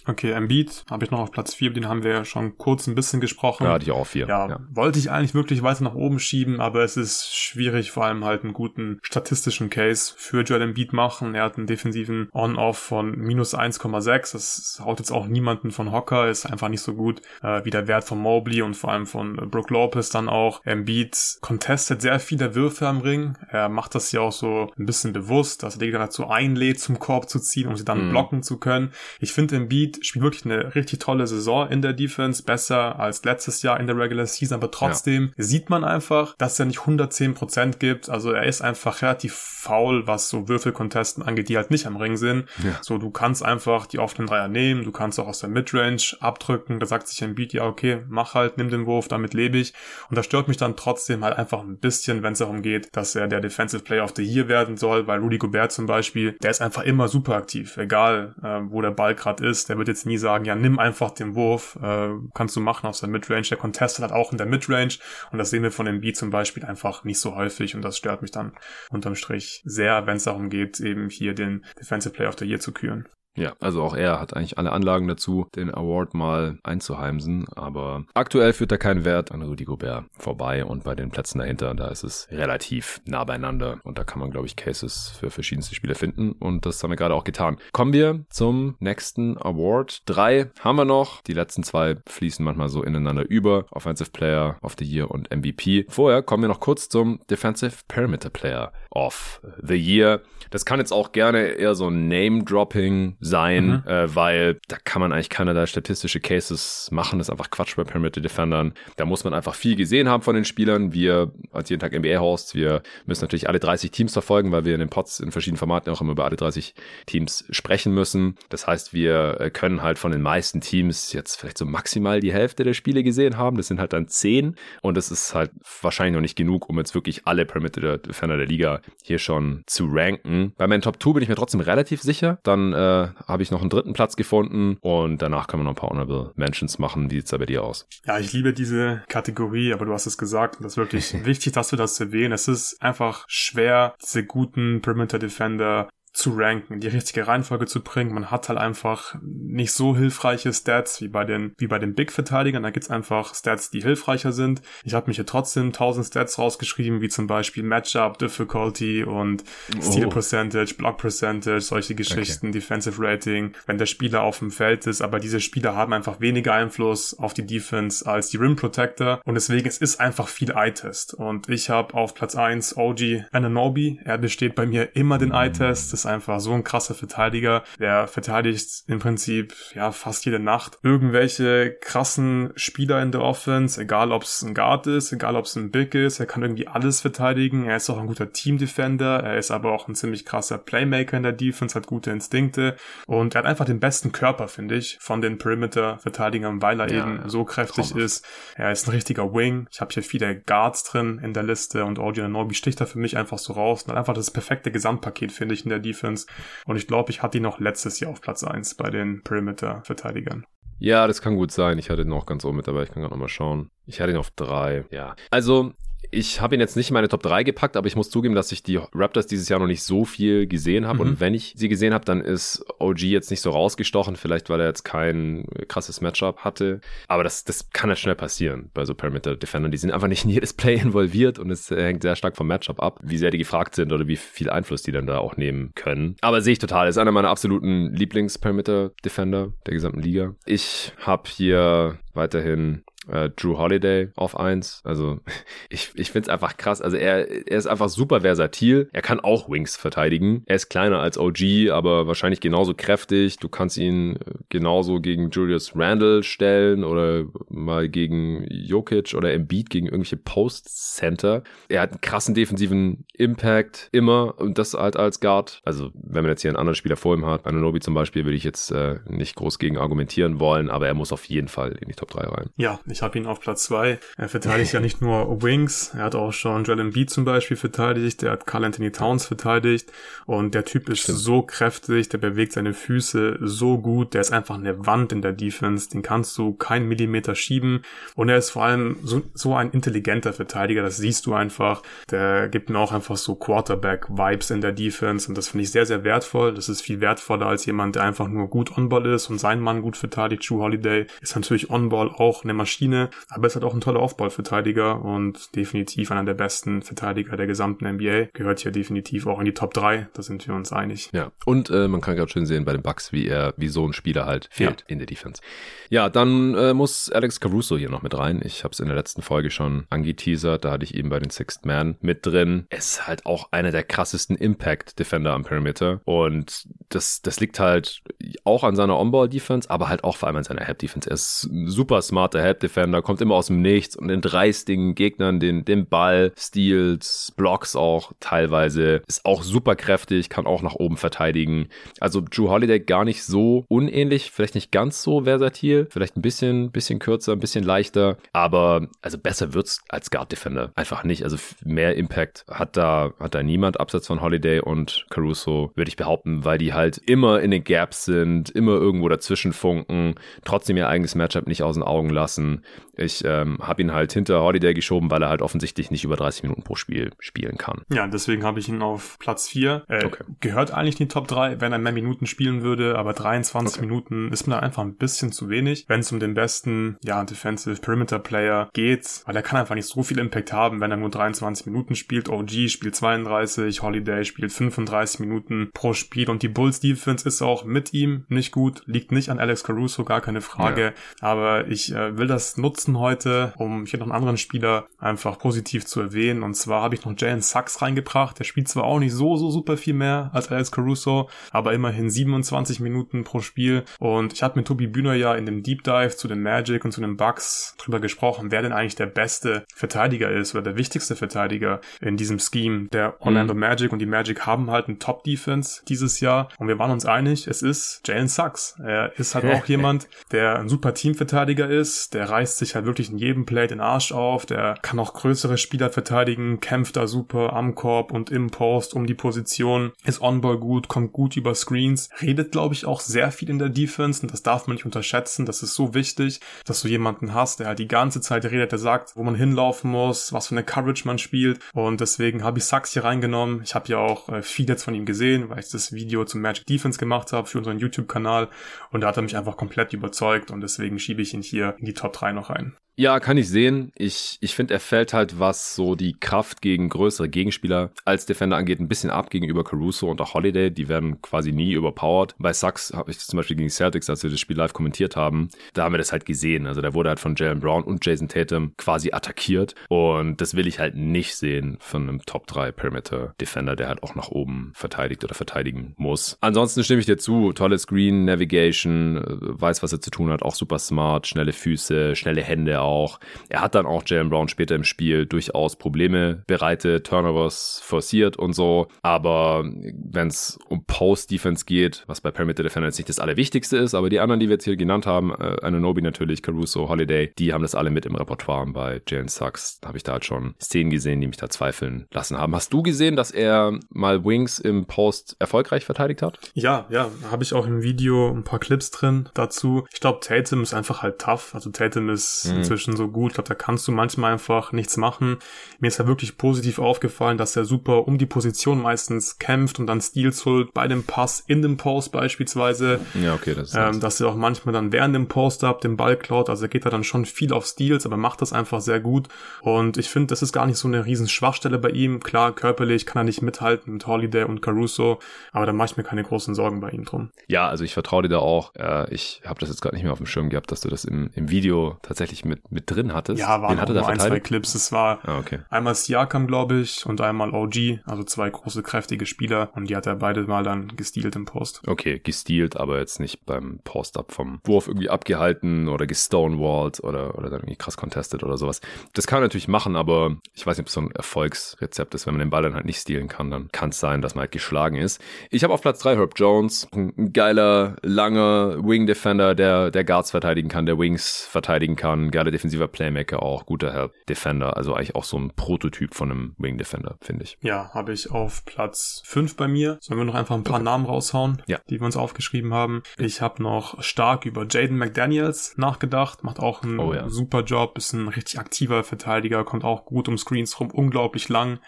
Okay, Embiid habe ich noch auf Platz 4, den haben wir ja schon kurz ein bisschen gesprochen. Ja, hatte ich auch auf 4. Ja, ja, wollte ich eigentlich wirklich weiter nach oben schieben, aber es ist schwierig, vor allem halt einen guten statistischen Case für Joel Embiid machen. Er hat einen defensiven On-Off von minus 1,6. Das haut jetzt auch niemanden von Hocker, ist einfach nicht so gut äh, wie der Wert von Mobley und vor allem von Brook Lopez dann auch. Embiid contestet sehr viele Würfe am Ring. Er macht das ja auch so ein bisschen bewusst, dass er die dazu einlädt, zum Korb zu ziehen, um sie dann mhm. blocken zu können. Ich finde Embiid spielt wirklich eine richtig tolle Saison in der Defense, besser als letztes Jahr in der Regular Season, aber trotzdem ja. sieht man einfach, dass er nicht 110% gibt. Also er ist einfach relativ faul, was so Würfelcontesten angeht, die halt nicht am Ring sind. Ja. So, du kannst einfach die offenen Dreier nehmen, du kannst auch aus der Midrange abdrücken, da sagt sich ein Beat, ja okay, mach halt, nimm den Wurf, damit lebe ich. Und das stört mich dann trotzdem halt einfach ein bisschen, wenn es darum geht, dass er der Defensive Player of the Year werden soll, weil Rudy Gobert zum Beispiel, der ist einfach immer super aktiv, egal äh, wo der Ball gerade ist, der wird jetzt nie sagen, ja nimm einfach den Wurf, äh, kannst du machen aus der Midrange, der contestet hat auch in der Midrange. Und das sehen wir von dem Beat zum Beispiel einfach nicht so häufig. Und das stört mich dann unterm Strich sehr, wenn es darum geht, eben hier den Defensive Player of the Year zu küren. Ja, also auch er hat eigentlich alle Anlagen dazu, den Award mal einzuheimsen, aber aktuell führt er keinen Wert an Rudy Gobert vorbei und bei den Plätzen dahinter, da ist es relativ nah beieinander und da kann man, glaube ich, Cases für verschiedenste Spiele finden und das haben wir gerade auch getan. Kommen wir zum nächsten Award. Drei haben wir noch, die letzten zwei fließen manchmal so ineinander über, Offensive Player of the Year und MVP. Vorher kommen wir noch kurz zum Defensive Perimeter Player of the Year. Das kann jetzt auch gerne eher so ein Name-Dropping sein, mhm. äh, weil da kann man eigentlich keinerlei statistische Cases machen. Das ist einfach Quatsch bei Perimeter Defendern. Da muss man einfach viel gesehen haben von den Spielern. Wir als jeden Tag NBA-Hosts, wir müssen natürlich alle 30 Teams verfolgen, weil wir in den Pods in verschiedenen Formaten auch immer über alle 30 Teams sprechen müssen. Das heißt, wir äh, können halt von den meisten Teams jetzt vielleicht so maximal die Hälfte der Spiele gesehen haben. Das sind halt dann 10 und das ist halt wahrscheinlich noch nicht genug, um jetzt wirklich alle Perimeter Defender der Liga hier schon zu ranken. Bei meinen Top 2 bin ich mir trotzdem relativ sicher. Dann äh, habe ich noch einen dritten Platz gefunden und danach kann man noch ein paar Honorable Mentions machen. Wie sieht es da bei dir aus? Ja, ich liebe diese Kategorie, aber du hast es gesagt und das ist wirklich wichtig, dass wir das erwähnen. Es ist einfach schwer, diese guten Perimeter Defender zu ranken, die richtige Reihenfolge zu bringen. Man hat halt einfach nicht so hilfreiche Stats wie bei den, wie bei den Big-Verteidigern. Da gibt's einfach Stats, die hilfreicher sind. Ich habe mich hier trotzdem 1000 Stats rausgeschrieben, wie zum Beispiel Matchup, Difficulty und Steal oh. Percentage, Block Percentage, solche Geschichten, okay. Defensive Rating, wenn der Spieler auf dem Feld ist. Aber diese Spieler haben einfach weniger Einfluss auf die Defense als die Rim Protector. Und deswegen, es ist einfach viel Eye-Test. Und ich habe auf Platz 1 OG Ananobi. Er besteht bei mir immer den Eye-Test ist einfach so ein krasser Verteidiger. Der verteidigt im Prinzip ja fast jede Nacht irgendwelche krassen Spieler in der Offense, egal ob es ein Guard ist, egal ob es ein Big ist. Er kann irgendwie alles verteidigen. Er ist auch ein guter Team-Defender. Er ist aber auch ein ziemlich krasser Playmaker in der Defense, hat gute Instinkte und er hat einfach den besten Körper, finde ich, von den Perimeter-Verteidigern, weil er ja, eben ja. so kräftig Traumhaft. ist. Er ist ein richtiger Wing. Ich habe hier viele Guards drin in der Liste und Audio Nobi sticht da für mich einfach so raus und hat einfach das perfekte Gesamtpaket, finde ich, in der Defense Defense. Und ich glaube, ich hatte ihn noch letztes Jahr auf Platz 1 bei den Perimeter-Verteidigern. Ja, das kann gut sein. Ich hatte ihn auch ganz oben mit dabei. Ich kann gerade nochmal schauen. Ich hatte ihn auf 3. Ja. Also, ich habe ihn jetzt nicht in meine Top 3 gepackt, aber ich muss zugeben, dass ich die Raptors dieses Jahr noch nicht so viel gesehen habe. Mhm. Und wenn ich sie gesehen habe, dann ist OG jetzt nicht so rausgestochen, vielleicht weil er jetzt kein krasses Matchup hatte. Aber das, das kann ja schnell passieren bei so Perimeter Defendern. Die sind einfach nicht in jedes Play involviert und es hängt sehr stark vom Matchup ab, wie sehr die gefragt sind oder wie viel Einfluss die dann da auch nehmen können. Aber sehe ich total. Ist einer meiner absoluten Lieblings-Perimeter Defender der gesamten Liga. Ich habe hier weiterhin äh, Drew Holiday auf eins. Also ich, ich finde es einfach krass. Also er, er ist einfach super versatil. Er kann auch Wings verteidigen. Er ist kleiner als OG, aber wahrscheinlich genauso kräftig. Du kannst ihn äh, genauso gegen Julius Randle stellen oder mal gegen Jokic oder Embiid gegen irgendwelche Post-Center. Er hat einen krassen defensiven Impact immer und das halt als Guard. Also wenn man jetzt hier einen anderen Spieler vor ihm hat, Ananobi zum Beispiel, würde ich jetzt äh, nicht groß gegen argumentieren wollen, aber er muss auf jeden Fall in die Top 3 rein. Ja, ich habe ihn auf Platz zwei. Er verteidigt ja nicht nur Wings, er hat auch schon Joel Embiid zum Beispiel verteidigt, er hat Carl Anthony Towns verteidigt und der Typ ist Stimmt. so kräftig, der bewegt seine Füße so gut, der ist einfach eine Wand in der Defense, den kannst du keinen Millimeter schieben und er ist vor allem so, so ein intelligenter Verteidiger, das siehst du einfach. Der gibt mir auch einfach so Quarterback-Vibes in der Defense und das finde ich sehr, sehr wertvoll. Das ist viel wertvoller als jemand, der einfach nur gut on-ball ist und seinen Mann gut verteidigt. True Holiday ist natürlich on-ball auch eine Maschine Maschine, aber ist halt auch ein toller Aufballverteidiger und definitiv einer der besten Verteidiger der gesamten NBA. Gehört hier definitiv auch in die Top 3, da sind wir uns einig. Ja, und äh, man kann gerade schön sehen bei den Bucks, wie er, wie so ein Spieler halt fehlt ja. in der Defense. Ja, dann äh, muss Alex Caruso hier noch mit rein. Ich habe es in der letzten Folge schon angeteasert, da hatte ich ihn bei den Sixth Man mit drin. Er ist halt auch einer der krassesten Impact-Defender am Perimeter und das, das liegt halt auch an seiner On-Ball-Defense, aber halt auch vor allem an seiner Help-Defense. Er ist ein super smarter Help-Defender, kommt immer aus dem Nichts und entreißt den Gegnern den, den Ball, Steals, Blocks auch teilweise, ist auch super kräftig, kann auch nach oben verteidigen. Also Drew Holiday gar nicht so unähnlich, vielleicht nicht ganz so versatil, vielleicht ein bisschen, bisschen kürzer, ein bisschen leichter, aber also besser wird's als Guard Defender einfach nicht. Also mehr Impact hat da, hat da niemand abseits von Holiday und Caruso, würde ich behaupten, weil die halt immer in den Gaps sind, immer irgendwo dazwischen funken, trotzdem ihr eigenes Matchup nicht aus den Augen lassen. Ich ähm, habe ihn halt hinter Holiday geschoben, weil er halt offensichtlich nicht über 30 Minuten pro Spiel spielen kann. Ja, deswegen habe ich ihn auf Platz 4. Äh, okay. Gehört eigentlich in die Top 3, wenn er mehr Minuten spielen würde, aber 23 okay. Minuten ist mir da einfach ein bisschen zu wenig, wenn es um den besten, ja, Defensive Perimeter Player geht, weil er kann einfach nicht so viel Impact haben, wenn er nur 23 Minuten spielt. OG spielt 32, Holiday spielt 35 Minuten pro Spiel und die Bulls Defense ist auch mit ihm nicht gut, liegt nicht an Alex Caruso, gar keine Frage, ja. aber ich äh, will das nutzen heute, um hier noch einen anderen Spieler einfach positiv zu erwähnen. Und zwar habe ich noch Jalen Sachs reingebracht, der spielt zwar auch nicht so, so super viel mehr als Alex Caruso, aber immerhin 27 Minuten pro Spiel. Und ich habe mit Tobi Bühner ja in dem Deep Dive zu den Magic und zu den Bucks drüber gesprochen, wer denn eigentlich der beste Verteidiger ist oder der wichtigste Verteidiger in diesem Scheme der Orlando mhm. Magic. Und die Magic haben halt einen Top Defense dieses Jahr. Und wir waren uns einig, es ist Jalen Sachs. Er ist halt auch jemand, der ein super Teamverteidiger ist, der reißt sich halt wirklich in jedem Play den Arsch auf, der kann auch größere Spieler verteidigen, kämpft da super am Korb und im Post um die Position, ist on-ball gut, kommt gut über Screens, redet glaube ich auch sehr viel in der Defense und das darf man nicht unterschätzen, das ist so wichtig, dass du jemanden hast, der halt die ganze Zeit redet, der sagt, wo man hinlaufen muss, was für eine Coverage man spielt. Und deswegen habe ich Sachs hier reingenommen. Ich habe ja auch äh, viel jetzt von ihm gesehen, weil ich das Video zum Magic Defense gemacht habe für unseren YouTube-Kanal. Und da hat er mich einfach komplett überzeugt und deswegen schiebe ich ihn hier in die Top 3 noch rein. Ja, kann ich sehen. Ich, ich finde, er fällt halt, was so die Kraft gegen größere Gegenspieler als Defender angeht, ein bisschen ab gegenüber Caruso und auch Holiday. Die werden quasi nie überpowered. Bei Sachs habe ich zum Beispiel gegen Celtics, als wir das Spiel live kommentiert haben, da haben wir das halt gesehen. Also der wurde halt von Jalen Brown und Jason Tatum quasi attackiert. Und das will ich halt nicht sehen von einem Top 3 Perimeter Defender, der halt auch nach oben verteidigt oder verteidigen muss. Ansonsten stimme ich dir zu. Tolle Screen, Navigation, äh, weiß, was er zu tun hat, auch super smart, schnelle Füße, schnelle Hände auch auch. Er hat dann auch Jalen Brown später im Spiel durchaus Probleme bereitet, Turnovers forciert und so. Aber wenn es um Post-Defense geht, was bei Perimeter Defender jetzt nicht das Allerwichtigste ist, aber die anderen, die wir jetzt hier genannt haben, äh, Ananobi natürlich, Caruso, Holiday, die haben das alle mit im Repertoire. Und bei Jalen Sucks habe ich da halt schon Szenen gesehen, die mich da zweifeln lassen haben. Hast du gesehen, dass er mal Wings im Post erfolgreich verteidigt hat? Ja, ja, habe ich auch im Video ein paar Clips drin dazu. Ich glaube, Tatum ist einfach halt tough. Also Tatum ist mhm. Inzwischen so gut. Ich glaube, da kannst du manchmal einfach nichts machen. Mir ist ja wirklich positiv aufgefallen, dass er super um die Position meistens kämpft und dann Steals holt bei dem Pass in dem Post beispielsweise. Ja, okay, das ist ähm, Dass er auch manchmal dann während dem Post-Up den Ball klaut. Also er geht da dann schon viel auf Steals, aber macht das einfach sehr gut. Und ich finde, das ist gar nicht so eine riesen Schwachstelle bei ihm. Klar, körperlich kann er nicht mithalten mit Holiday und Caruso, aber da mache ich mir keine großen Sorgen bei ihm drum. Ja, also ich vertraue dir da auch. Äh, ich habe das jetzt gerade nicht mehr auf dem Schirm gehabt, dass du das im, im Video tatsächlich mit, mit drin hattest. Ja, waren hatte nur ein, zwei Clips. Es war ah, okay. einmal Siakam, glaube ich, und einmal OG, also zwei große, kräftige Spieler. Und die hat er beide mal dann gestealt im Post. Okay, gestealt, aber jetzt nicht beim Post-Up vom Wurf irgendwie abgehalten oder gestonewalled oder, oder dann irgendwie krass contested oder sowas. Das kann man natürlich machen, aber ich weiß nicht, ob es so ein Erfolgsrezept ist. Wenn man den Ball dann halt nicht stehlen kann, dann kann es sein, dass man halt geschlagen ist. Ich habe auf Platz drei Herb Jones, ein geiler, langer Wing-Defender, der, der Guards verteidigen kann, der Wings verteidigen kann, geiler defensiver Playmaker auch, guter Help Defender, also eigentlich auch so ein Prototyp von einem Wing Defender, finde ich. Ja, habe ich auf Platz 5 bei mir. Sollen wir noch einfach ein paar okay. Namen raushauen, ja. die wir uns aufgeschrieben haben? Ich habe noch stark über Jaden McDaniels nachgedacht, macht auch einen oh, ja. super Job, ist ein richtig aktiver Verteidiger, kommt auch gut um Screens rum, unglaublich lang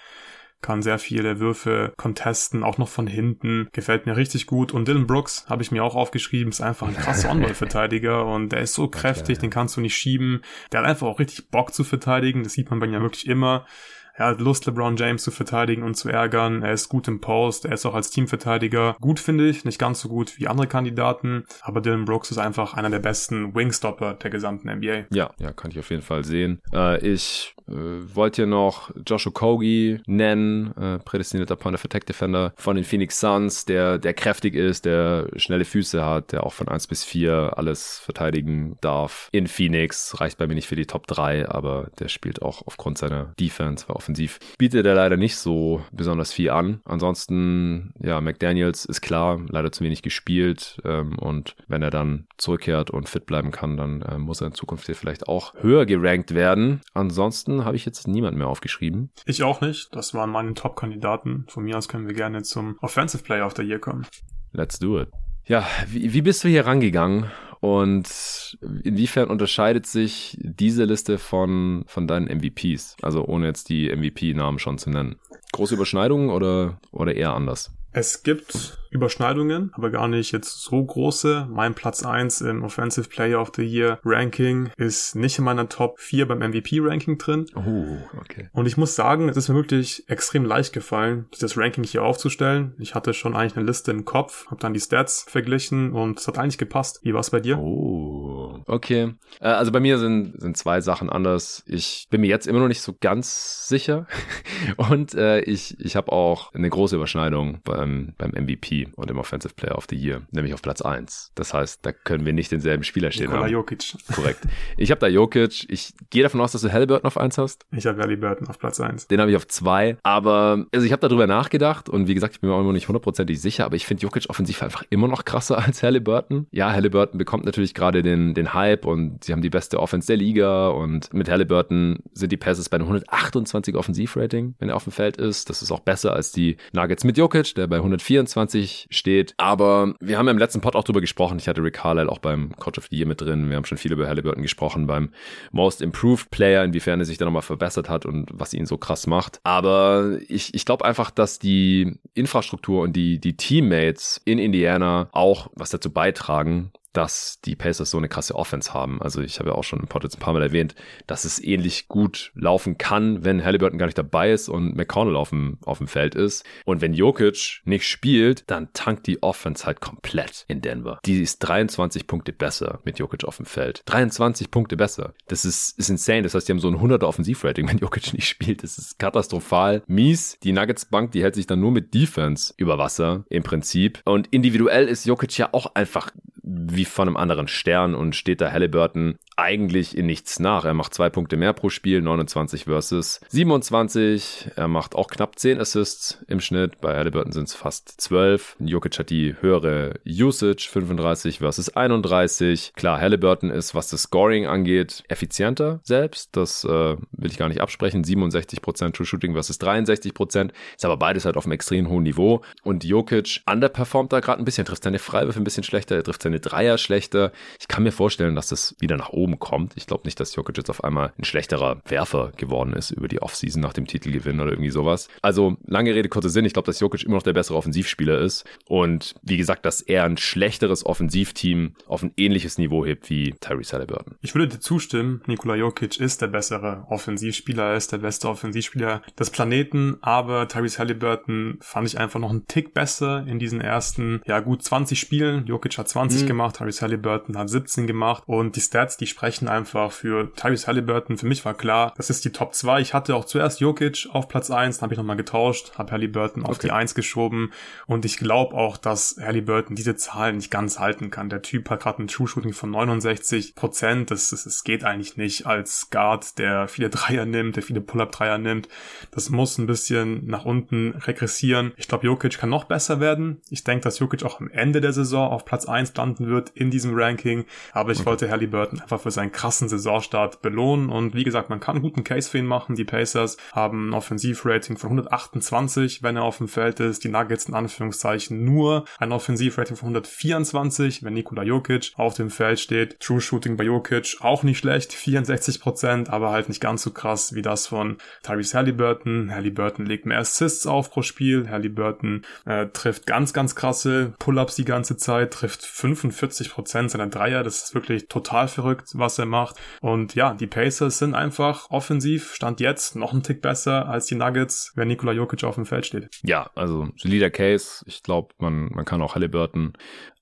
kann sehr viele Würfe contesten, auch noch von hinten. Gefällt mir richtig gut. Und Dylan Brooks, habe ich mir auch aufgeschrieben, ist einfach ein krasser On-Ball-Verteidiger und der ist so kräftig, den kannst du nicht schieben. Der hat einfach auch richtig Bock zu verteidigen. Das sieht man bei ihm ja wirklich immer. Er hat Lust, LeBron James zu verteidigen und zu ärgern. Er ist gut im Post. Er ist auch als Teamverteidiger gut, finde ich. Nicht ganz so gut wie andere Kandidaten. Aber Dylan Brooks ist einfach einer der besten Wingstopper der gesamten NBA. Ja, ja, kann ich auf jeden Fall sehen. Äh, ich äh, wollte hier noch Joshua Kogi nennen, äh, prädestinierter Point of Attack Defender von den Phoenix Suns, der, der kräftig ist, der schnelle Füße hat, der auch von 1 bis 4 alles verteidigen darf. In Phoenix reicht bei mir nicht für die Top 3, aber der spielt auch aufgrund seiner Defense, war offensiv bietet er leider nicht so besonders viel an. Ansonsten, ja, McDaniels ist klar, leider zu wenig gespielt ähm, und wenn er dann zurückkehrt und fit bleiben kann, dann äh, muss er in Zukunft hier vielleicht auch höher gerankt werden. Ansonsten habe ich jetzt niemand mehr aufgeschrieben. Ich auch nicht. Das waren meine Top-Kandidaten. Von mir aus können wir gerne zum Offensive Player of the Year kommen. Let's do it. Ja, wie, wie bist du hier rangegangen und inwiefern unterscheidet sich diese Liste von, von deinen MVPs? Also ohne jetzt die MVP-Namen schon zu nennen. Große Überschneidungen oder, oder eher anders? Es gibt Überschneidungen, aber gar nicht jetzt so große. Mein Platz 1 im Offensive Player of the Year Ranking ist nicht in meiner Top 4 beim MVP Ranking drin. Oh, okay. Und ich muss sagen, es ist mir wirklich extrem leicht gefallen, das Ranking hier aufzustellen. Ich hatte schon eigentlich eine Liste im Kopf, habe dann die Stats verglichen und es hat eigentlich gepasst. Wie war es bei dir? Oh, okay. Äh, also bei mir sind, sind zwei Sachen anders. Ich bin mir jetzt immer noch nicht so ganz sicher und äh, ich, ich habe auch eine große Überschneidung bei beim, beim MVP und im Offensive Player of the Year, nämlich auf Platz 1. Das heißt, da können wir nicht denselben Spieler stehen Nikola haben. Jokic. Korrekt. Ich habe da Jokic. Ich gehe davon aus, dass du Halliburton auf 1 hast. Ich habe Halliburton auf Platz 1. Den habe ich auf 2. Aber also ich habe darüber nachgedacht und wie gesagt, ich bin mir auch immer nicht hundertprozentig sicher, aber ich finde Jokic offensiv einfach immer noch krasser als Halliburton. Ja, Halliburton bekommt natürlich gerade den, den Hype und sie haben die beste Offense der Liga und mit Halliburton sind die Passes bei einem 128 Offensivrating, wenn er auf dem Feld ist. Das ist auch besser als die Nuggets mit Jokic, der bei 124 steht. Aber wir haben ja im letzten Pod auch drüber gesprochen. Ich hatte Rick Carlisle auch beim Coach of the Year mit drin. Wir haben schon viel über Halliburton gesprochen beim Most Improved Player, inwiefern er sich da nochmal verbessert hat und was ihn so krass macht. Aber ich, ich glaube einfach, dass die Infrastruktur und die, die Teammates in Indiana auch was dazu beitragen, dass die Pacers so eine krasse Offense haben. Also ich habe ja auch schon im Pod jetzt ein paar Mal erwähnt, dass es ähnlich gut laufen kann, wenn Halliburton gar nicht dabei ist und McConnell auf dem, auf dem Feld ist. Und wenn Jokic nicht spielt, dann tankt die Offense halt komplett in Denver. Die ist 23 Punkte besser mit Jokic auf dem Feld. 23 Punkte besser. Das ist, ist insane. Das heißt, die haben so ein 100er Offensivrating, wenn Jokic nicht spielt. Das ist katastrophal. Mies. Die Nuggets Bank, die hält sich dann nur mit Defense über Wasser im Prinzip. Und individuell ist Jokic ja auch einfach wie von einem anderen Stern und steht da Halliburton eigentlich in nichts nach. Er macht zwei Punkte mehr pro Spiel, 29 versus 27. Er macht auch knapp 10 Assists im Schnitt. Bei Halliburton sind es fast 12. Jokic hat die höhere Usage, 35 versus 31. Klar, Halliburton ist, was das Scoring angeht, effizienter selbst. Das äh, will ich gar nicht absprechen. 67% True Shooting versus 63%. Ist aber beides halt auf einem extrem hohen Niveau. Und Jokic underperformt da gerade ein bisschen, trifft seine Freiwürfe ein bisschen schlechter, er trifft seine Dreier schlechter. Ich kann mir vorstellen, dass das wieder nach oben kommt. Ich glaube nicht, dass Jokic jetzt auf einmal ein schlechterer Werfer geworden ist über die Offseason nach dem Titelgewinn oder irgendwie sowas. Also lange Rede, kurzer Sinn. Ich glaube, dass Jokic immer noch der bessere Offensivspieler ist. Und wie gesagt, dass er ein schlechteres Offensivteam auf ein ähnliches Niveau hebt wie Tyrese Halliburton. Ich würde dir zustimmen. Nikola Jokic ist der bessere Offensivspieler, er ist der beste Offensivspieler des Planeten. Aber Tyrese Halliburton fand ich einfach noch einen Tick besser in diesen ersten, ja gut 20 Spielen. Jokic hat 20 mhm. gemacht, Tyrese Halliburton hat 17 gemacht. Und die Stats, die sprechen einfach für Tyrese Halliburton. Für mich war klar, das ist die Top 2. Ich hatte auch zuerst Jokic auf Platz 1, dann habe ich nochmal getauscht, habe Halliburton auf okay. die 1 geschoben und ich glaube auch, dass Halliburton diese Zahlen nicht ganz halten kann. Der Typ hat gerade ein True Shooting von 69 Prozent. Das, das, das geht eigentlich nicht als Guard, der viele Dreier nimmt, der viele Pull-Up-Dreier nimmt. Das muss ein bisschen nach unten regressieren. Ich glaube, Jokic kann noch besser werden. Ich denke, dass Jokic auch am Ende der Saison auf Platz 1 landen landen wird in diesem Ranking. Aber ich okay. wollte Halliburton einfach für seinen krassen Saisonstart belohnen. Und wie gesagt, man kann einen guten Case für ihn machen. Die Pacers haben ein Offensivrating von 128, wenn er auf dem Feld ist. Die Nuggets in Anführungszeichen nur ein Offensivrating von 124, wenn Nikola Jokic auf dem Feld steht. True Shooting bei Jokic auch nicht schlecht, 64 aber halt nicht ganz so krass wie das von Tyrese Halliburton. Halliburton legt mehr Assists auf pro Spiel. Halliburton äh, trifft ganz, ganz krasse Pull-ups die ganze Zeit, trifft 45% seiner Dreier. Das ist wirklich total verrückt, was er macht. Und ja, die Pacers sind einfach offensiv, stand jetzt noch ein Tick besser als die Nuggets, wenn Nikola Jokic auf dem Feld steht. Ja, also solider Case. Ich glaube, man, man kann auch Halliburton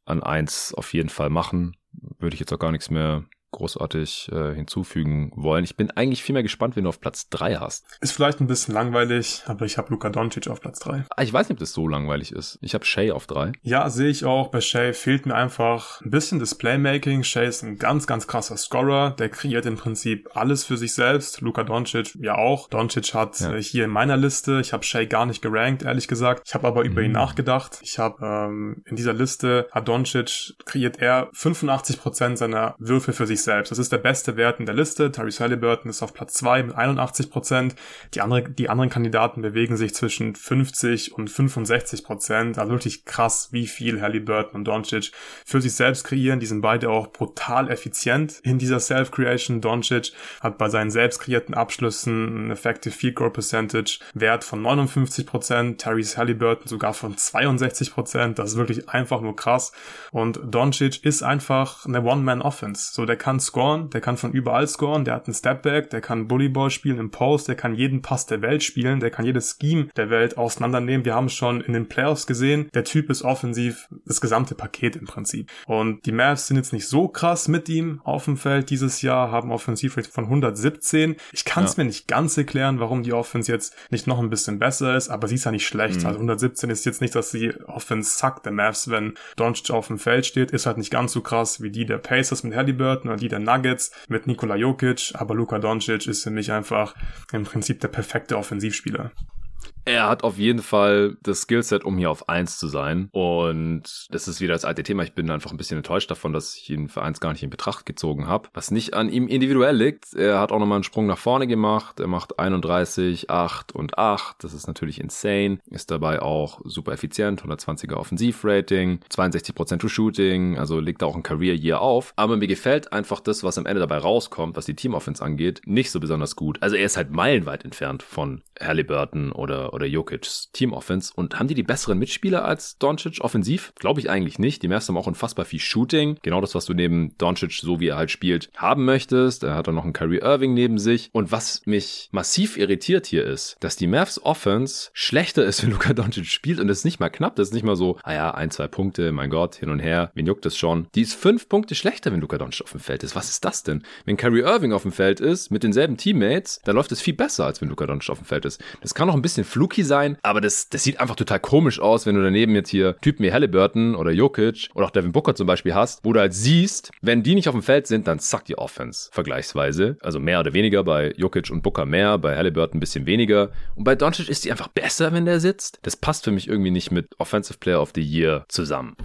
an eins auf jeden Fall machen. Würde ich jetzt auch gar nichts mehr großartig äh, hinzufügen wollen. Ich bin eigentlich viel mehr gespannt, wen du auf Platz 3 hast. Ist vielleicht ein bisschen langweilig, aber ich habe Luka Doncic auf Platz 3. Ah, ich weiß nicht, ob das so langweilig ist. Ich habe Shay auf 3. Ja, sehe ich auch. Bei Shay fehlt mir einfach ein bisschen das Playmaking. Shay ist ein ganz, ganz krasser Scorer. Der kreiert im Prinzip alles für sich selbst. Luka Doncic ja auch. Doncic hat ja. äh, hier in meiner Liste, ich habe Shay gar nicht gerankt, ehrlich gesagt. Ich habe aber mhm. über ihn mhm. nachgedacht. Ich habe ähm, in dieser Liste hat Doncic kreiert er 85% seiner Würfe für sich sich selbst. Das ist der beste Wert in der Liste. Tyrese Halliburton ist auf Platz 2 mit 81 Prozent. Die, andere, die anderen Kandidaten bewegen sich zwischen 50 und 65 Prozent. Also wirklich krass, wie viel Halliburton und Doncic für sich selbst kreieren. Die sind beide auch brutal effizient in dieser Self-Creation. Doncic hat bei seinen selbst kreierten Abschlüssen einen Effective Field Goal Percentage Wert von 59 Prozent. Tyrese Halliburton sogar von 62 Prozent. Das ist wirklich einfach nur krass. Und Doncic ist einfach eine One-Man-Offense. So, der kann kann scoren, der kann von überall scoren, der hat einen Stepback, der kann Bullyball spielen im Post, der kann jeden Pass der Welt spielen, der kann jedes Scheme der Welt auseinandernehmen. Wir haben es schon in den Playoffs gesehen. Der Typ ist offensiv das gesamte Paket im Prinzip. Und die Mavs sind jetzt nicht so krass mit ihm auf dem Feld dieses Jahr, haben Offensivrate von 117. Ich kann es ja. mir nicht ganz erklären, warum die Offense jetzt nicht noch ein bisschen besser ist, aber sie ist ja nicht schlecht. Mhm. Also 117 ist jetzt nicht, dass die Offense zackt der Mavs, wenn Doncic auf dem Feld steht, ist halt nicht ganz so krass wie die der Pacers mit Halliburton die der Nuggets mit Nikola Jokic, aber Luka Doncic ist für mich einfach im Prinzip der perfekte Offensivspieler. Er hat auf jeden Fall das Skillset, um hier auf eins zu sein. Und das ist wieder das alte Thema. Ich bin einfach ein bisschen enttäuscht davon, dass ich ihn für eins gar nicht in Betracht gezogen habe. Was nicht an ihm individuell liegt. Er hat auch nochmal einen Sprung nach vorne gemacht. Er macht 31, 8 und 8. Das ist natürlich insane. Ist dabei auch super effizient. 120er Offensivrating, 62% to Shooting. Also legt da auch ein Career Year auf. Aber mir gefällt einfach das, was am Ende dabei rauskommt, was die Team-Offense angeht, nicht so besonders gut. Also er ist halt meilenweit entfernt von Halliburton oder oder, Jokic's Team Offense. Und haben die die besseren Mitspieler als Doncic offensiv? Glaube ich eigentlich nicht. Die Mavs haben auch unfassbar viel Shooting. Genau das, was du neben Doncic, so wie er halt spielt, haben möchtest. Er hat dann noch einen Kyrie Irving neben sich. Und was mich massiv irritiert hier ist, dass die Mavs Offense schlechter ist, wenn Luka Doncic spielt. Und das ist nicht mal knapp. Das ist nicht mal so, ah ja, ein, zwei Punkte, mein Gott, hin und her. Wen juckt das schon? Die ist fünf Punkte schlechter, wenn Luka Doncic auf dem Feld ist. Was ist das denn? Wenn Kyrie Irving auf dem Feld ist, mit denselben Teammates, dann läuft es viel besser, als wenn Luka Doncic auf dem Feld ist. Das kann auch ein bisschen fluky sein, aber das, das sieht einfach total komisch aus, wenn du daneben jetzt hier Typen wie Halliburton oder Jokic oder auch Devin Booker zum Beispiel hast, wo du halt siehst, wenn die nicht auf dem Feld sind, dann zackt die Offense vergleichsweise. Also mehr oder weniger, bei Jokic und Booker mehr, bei Halliburton ein bisschen weniger. Und bei Doncic ist die einfach besser, wenn der sitzt. Das passt für mich irgendwie nicht mit Offensive Player of the Year zusammen.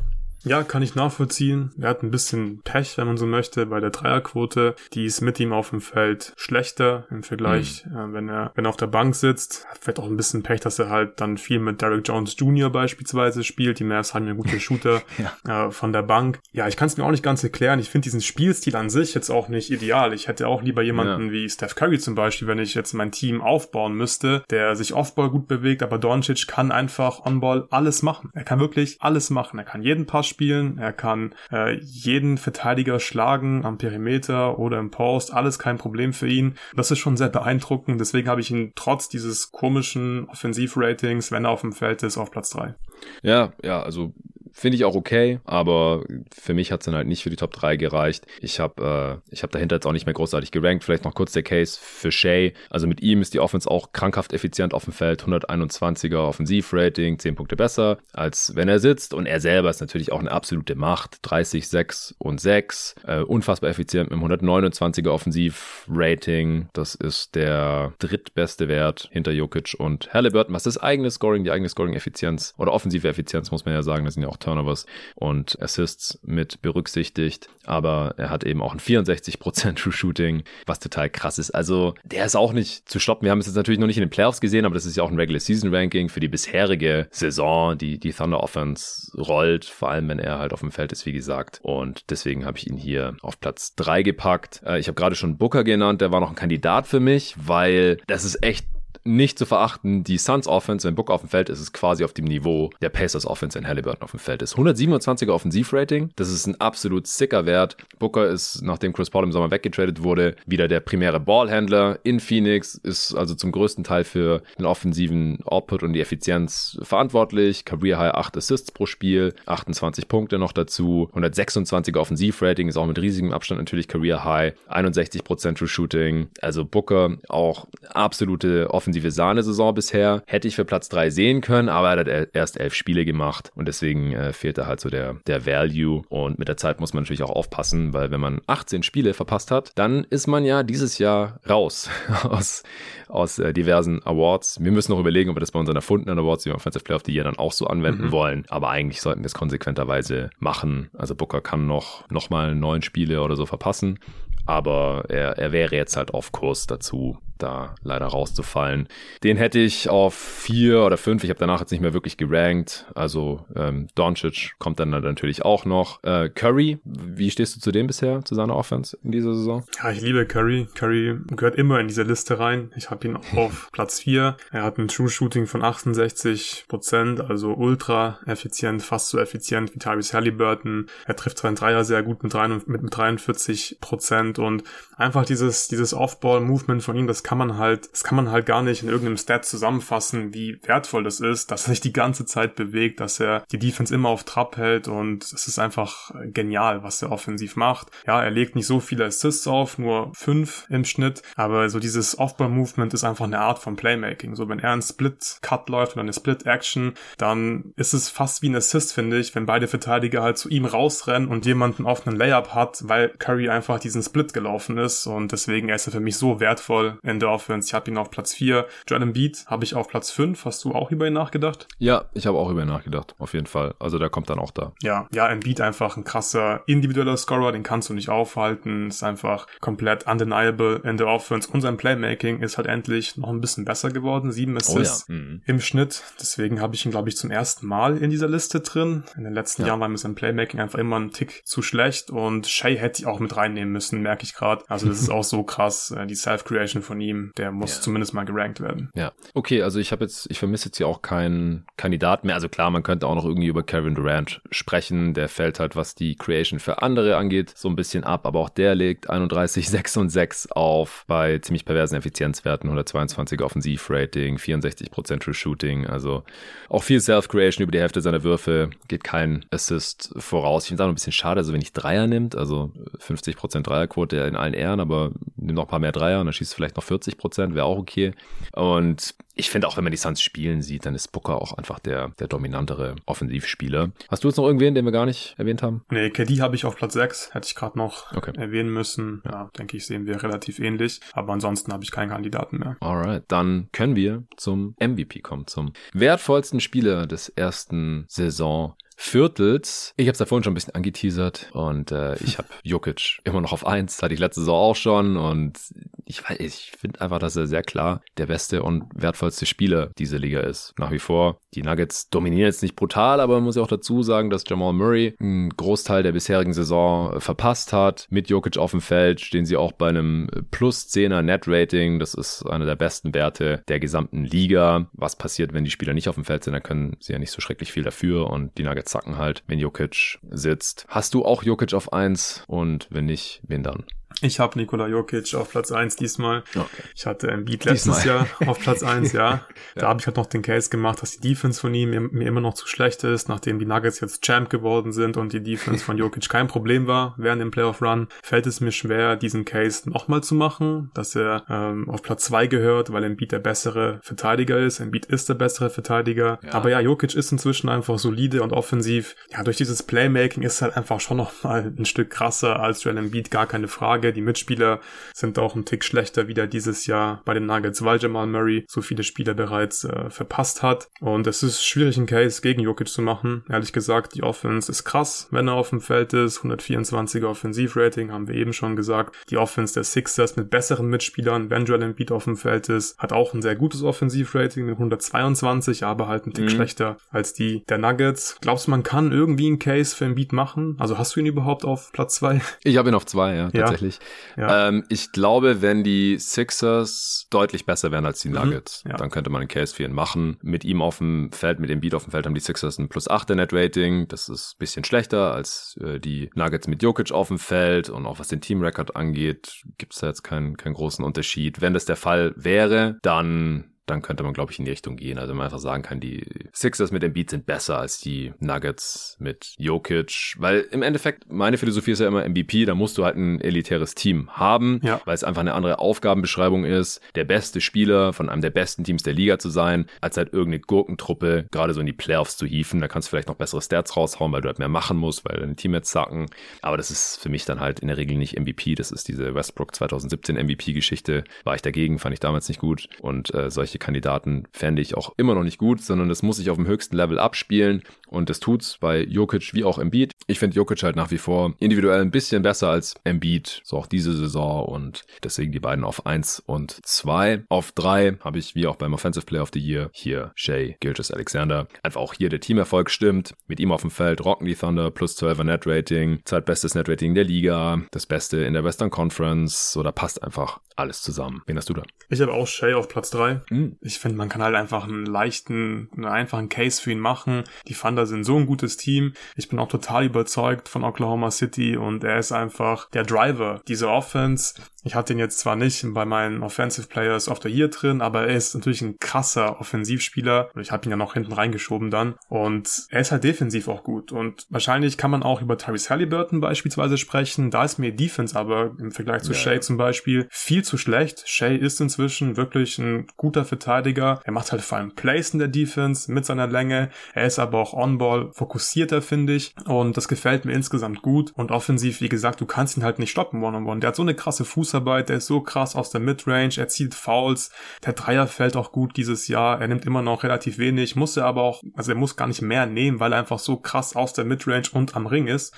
Ja, kann ich nachvollziehen. Er hat ein bisschen Pech, wenn man so möchte, bei der Dreierquote. Die ist mit ihm auf dem Feld schlechter im Vergleich, mhm. äh, wenn er, wenn er auf der Bank sitzt. Hat vielleicht auch ein bisschen Pech, dass er halt dann viel mit Derek Jones Jr. beispielsweise spielt. Die Mavs haben ja gute Shooter ja. äh, von der Bank. Ja, ich kann es mir auch nicht ganz erklären. Ich finde diesen Spielstil an sich jetzt auch nicht ideal. Ich hätte auch lieber jemanden ja. wie Steph Curry zum Beispiel, wenn ich jetzt mein Team aufbauen müsste, der sich Offball gut bewegt, aber Doncic kann einfach Onball alles machen. Er kann wirklich alles machen. Er kann jeden Pass spielen, er kann äh, jeden Verteidiger schlagen am Perimeter oder im Post, alles kein Problem für ihn. Das ist schon sehr beeindruckend, deswegen habe ich ihn trotz dieses komischen Offensivratings, wenn er auf dem Feld ist, auf Platz 3. Ja, ja, also Finde ich auch okay, aber für mich hat es dann halt nicht für die Top 3 gereicht. Ich habe äh, hab dahinter jetzt auch nicht mehr großartig gerankt. Vielleicht noch kurz der Case für Shay. Also mit ihm ist die Offense auch krankhaft effizient auf dem Feld. 121er Offensivrating, 10 Punkte besser, als wenn er sitzt. Und er selber ist natürlich auch eine absolute Macht. 30, 6 und 6. Äh, unfassbar effizient mit einem 129er Offensivrating. Das ist der drittbeste Wert hinter Jokic und Halliburton. Was das eigene Scoring, die eigene Scoring-Effizienz oder offensive Effizienz, muss man ja sagen, das sind ja auch Turnovers und Assists mit berücksichtigt. Aber er hat eben auch ein 64% True Shooting, was total krass ist. Also der ist auch nicht zu stoppen. Wir haben es jetzt natürlich noch nicht in den Playoffs gesehen, aber das ist ja auch ein Regular Season Ranking für die bisherige Saison, die die Thunder Offense rollt, vor allem wenn er halt auf dem Feld ist, wie gesagt. Und deswegen habe ich ihn hier auf Platz 3 gepackt. Äh, ich habe gerade schon Booker genannt, der war noch ein Kandidat für mich, weil das ist echt nicht zu verachten, die Suns Offense, wenn Book auf dem Feld ist, ist quasi auf dem Niveau der Pacers Offense, wenn Halliburton auf dem Feld ist. 127er Offensivrating, das ist ein absolut sicker Wert. Booker ist, nachdem Chris Paul im Sommer weggetradet wurde, wieder der primäre Ballhändler in Phoenix, ist also zum größten Teil für den offensiven Output und die Effizienz verantwortlich. Career High 8 Assists pro Spiel, 28 Punkte noch dazu, 126er Offensivrating ist auch mit riesigem Abstand natürlich Career High, 61% True Shooting. Also Booker auch absolute Offensiv offensive Sahnesaison bisher. Hätte ich für Platz 3 sehen können, aber er hat erst elf Spiele gemacht und deswegen äh, fehlt da halt so der, der Value. Und mit der Zeit muss man natürlich auch aufpassen, weil wenn man 18 Spiele verpasst hat, dann ist man ja dieses Jahr raus aus, aus äh, diversen Awards. Wir müssen noch überlegen, ob wir das bei unseren erfundenen Awards, wie wir Offensive Player of the Year dann auch so anwenden mhm. wollen. Aber eigentlich sollten wir es konsequenterweise machen. Also Booker kann noch, noch mal neun Spiele oder so verpassen. Aber er, er wäre jetzt halt auf Kurs dazu, da leider rauszufallen. Den hätte ich auf vier oder fünf. Ich habe danach jetzt nicht mehr wirklich gerankt. Also ähm, Doncic kommt dann natürlich auch noch. Äh, Curry, wie stehst du zu dem bisher, zu seiner Offense in dieser Saison? Ja, ich liebe Curry. Curry gehört immer in diese Liste rein. Ich habe ihn auf Platz vier. Er hat ein True Shooting von 68 Prozent, also ultra effizient, fast so effizient wie Tyrese Halliburton. Er trifft seinen Dreier sehr gut mit, 43 Prozent und einfach dieses, dieses Off-Ball-Movement von ihm, das kann man halt, das kann man halt gar nicht in irgendeinem Stat zusammenfassen, wie wertvoll das ist, dass er sich die ganze Zeit bewegt, dass er die Defense immer auf Trab hält und es ist einfach genial, was er offensiv macht. Ja, er legt nicht so viele Assists auf, nur fünf im Schnitt, aber so dieses Off-Ball-Movement ist einfach eine Art von Playmaking. So, wenn er einen Split-Cut läuft oder eine Split-Action, dann ist es fast wie ein Assist, finde ich, wenn beide Verteidiger halt zu ihm rausrennen und jemanden auf einen Layup hat, weil Curry einfach diesen Split gelaufen ist und deswegen ist er für mich so wertvoll in der Offense. Ich habe ihn auf Platz 4. Joel Beat habe ich auf Platz 5. Hast du auch über ihn nachgedacht? Ja, ich habe auch über ihn nachgedacht, auf jeden Fall. Also der kommt dann auch da. Ja, ja, Embiid einfach ein krasser individueller Scorer, den kannst du nicht aufhalten. Ist einfach komplett undeniable in der Offense. Und sein Playmaking ist halt endlich noch ein bisschen besser geworden. Sieben Assists oh ja. mhm. im Schnitt. Deswegen habe ich ihn, glaube ich, zum ersten Mal in dieser Liste drin. In den letzten ja. Jahren war mir sein Playmaking einfach immer ein Tick zu schlecht und Shay hätte ich auch mit reinnehmen müssen, merke ich gerade. Also das ist auch so krass, äh, die Self-Creation von ihm, der muss ja. zumindest mal gerankt werden. Ja, okay, also ich habe jetzt, ich vermisse jetzt hier auch keinen Kandidaten mehr. Also klar, man könnte auch noch irgendwie über Kevin Durant sprechen. Der fällt halt, was die Creation für andere angeht, so ein bisschen ab, aber auch der legt 31, 6 und 6 auf bei ziemlich perversen Effizienzwerten, 122 Offensivrating, 64% True Shooting, also auch viel Self-Creation über die Hälfte seiner Würfe, geht kein Assist voraus. Ich finde es auch ein bisschen schade, also wenn ich Dreier nimmt, also 50% Dreierquote in allen Ehren, aber nimm noch ein paar mehr Dreier und dann schießt du vielleicht noch 40 Prozent, wäre auch okay. Und ich finde auch, wenn man die Suns spielen sieht, dann ist Booker auch einfach der, der dominantere Offensivspieler. Hast du jetzt noch irgendwen, den wir gar nicht erwähnt haben? Nee, KD habe ich auf Platz 6, hätte ich gerade noch okay. erwähnen müssen. Ja, denke ich, sehen wir relativ ähnlich. Aber ansonsten habe ich keinen Kandidaten mehr. Alright, dann können wir zum MVP kommen, zum wertvollsten Spieler des ersten Saison Viertels. Ich habe es da vorhin schon ein bisschen angeteasert und äh, ich habe Jokic immer noch auf eins, hatte ich letzte Saison auch schon und ich weiß, ich finde einfach, dass er sehr klar der beste und wertvollste Spieler dieser Liga ist. Nach wie vor. Die Nuggets dominieren jetzt nicht brutal, aber man muss ja auch dazu sagen, dass Jamal Murray einen Großteil der bisherigen Saison verpasst hat. Mit Jokic auf dem Feld stehen sie auch bei einem plus 10er Net Rating. Das ist einer der besten Werte der gesamten Liga. Was passiert, wenn die Spieler nicht auf dem Feld sind? Da können sie ja nicht so schrecklich viel dafür und die Nuggets zacken halt, wenn Jokic sitzt. Hast du auch Jokic auf 1 und wenn nicht, wen dann? Ich habe Nikola Jokic auf Platz 1 diesmal. Okay. Ich hatte Embiid letztes diesmal. Jahr auf Platz 1, ja. ja. Da habe ich halt noch den Case gemacht, dass die Defense von ihm mir immer noch zu schlecht ist, nachdem die Nuggets jetzt Champ geworden sind und die Defense von Jokic kein Problem war während dem Playoff Run, fällt es mir schwer, diesen Case nochmal zu machen, dass er ähm, auf Platz 2 gehört, weil Embiid der bessere Verteidiger ist. Embiid ist der bessere Verteidiger. Ja. Aber ja, Jokic ist inzwischen einfach solide und offensiv. Ja, durch dieses Playmaking ist halt einfach schon nochmal ein Stück krasser als Joel Embiid, gar keine Frage. Frage. Die Mitspieler sind auch ein Tick schlechter wieder dieses Jahr bei den Nuggets, weil Jamal Murray so viele Spieler bereits äh, verpasst hat. Und es ist schwierig, einen Case gegen Jokic zu machen. Ehrlich gesagt, die Offense ist krass, wenn er auf dem Feld ist. 124er Offensivrating, haben wir eben schon gesagt. Die Offense der Sixers mit besseren Mitspielern, wenn Joel Embiid auf dem Feld ist, hat auch ein sehr gutes Offensivrating mit 122, aber halt ein Tick mhm. schlechter als die der Nuggets. Glaubst du, man kann irgendwie einen Case für Embiid machen? Also hast du ihn überhaupt auf Platz zwei? Ich habe ihn auf zwei, ja, tatsächlich. Ja. Ja. Ähm, ich glaube, wenn die Sixers deutlich besser wären als die mhm. Nuggets, mhm. ja. dann könnte man einen Case für ihn machen. Mit ihm auf dem Feld, mit dem Beat auf dem Feld haben die Sixers ein plus 8 Net Rating. Das ist ein bisschen schlechter als äh, die Nuggets mit Jokic auf dem Feld. Und auch was den Team Record angeht, gibt es da jetzt keinen, keinen großen Unterschied. Wenn das der Fall wäre, dann dann könnte man, glaube ich, in die Richtung gehen. Also man einfach sagen kann, die Sixers mit Embiid sind besser als die Nuggets mit Jokic. Weil im Endeffekt, meine Philosophie ist ja immer MVP, da musst du halt ein elitäres Team haben, ja. weil es einfach eine andere Aufgabenbeschreibung ist, der beste Spieler von einem der besten Teams der Liga zu sein, als halt irgendeine Gurkentruppe gerade so in die Playoffs zu hieven. Da kannst du vielleicht noch bessere Stats raushauen, weil du halt mehr machen musst, weil deine Teammates sacken. Aber das ist für mich dann halt in der Regel nicht MVP. Das ist diese Westbrook 2017 MVP-Geschichte. War ich dagegen, fand ich damals nicht gut. Und äh, solche solche Kandidaten fände ich auch immer noch nicht gut, sondern das muss sich auf dem höchsten Level abspielen und das tut's bei Jokic wie auch Embiid. Ich finde Jokic halt nach wie vor individuell ein bisschen besser als Embiid, so auch diese Saison und deswegen die beiden auf eins und zwei. Auf drei habe ich wie auch beim Offensive Player of the Year hier Shay Gilgis Alexander. Einfach auch hier der Teamerfolg stimmt. Mit ihm auf dem Feld rocken die Thunder plus 12er Net Rating, zweitbestes Net Rating der Liga, das Beste in der Western Conference. So, da passt einfach alles zusammen. Wen hast du da? Ich habe auch Shay auf Platz drei. Mhm. Ich finde, man kann halt einfach einen leichten, einen einfachen Case für ihn machen. Die Thunder sind so ein gutes Team. Ich bin auch total überzeugt von Oklahoma City und er ist einfach der Driver dieser Offense. Ich hatte ihn jetzt zwar nicht bei meinen Offensive Players of the Year drin, aber er ist natürlich ein krasser Offensivspieler. Ich habe ihn ja noch hinten reingeschoben dann. Und er ist halt defensiv auch gut. Und wahrscheinlich kann man auch über Tyrese Halliburton beispielsweise sprechen. Da ist mir Defense aber im Vergleich zu ja. Shea zum Beispiel viel zu schlecht. Shea ist inzwischen wirklich ein guter Verteidiger. Er macht halt vor allem Plays in der Defense mit seiner Länge. Er ist aber auch on-ball fokussierter, finde ich. Und das gefällt mir insgesamt gut. Und offensiv, wie gesagt, du kannst ihn halt nicht stoppen one-on-one. -on -one. Der hat so eine krasse Fuß Fußarbeit, der ist so krass aus der Midrange, er zieht Fouls, der Dreier fällt auch gut dieses Jahr, er nimmt immer noch relativ wenig, muss er aber auch, also er muss gar nicht mehr nehmen, weil er einfach so krass aus der Midrange und am Ring ist.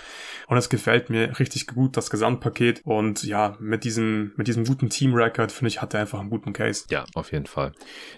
Und es gefällt mir richtig gut, das Gesamtpaket. Und ja, mit diesem, mit diesem guten Team-Record, finde ich, hat er einfach einen guten Case. Ja, auf jeden Fall.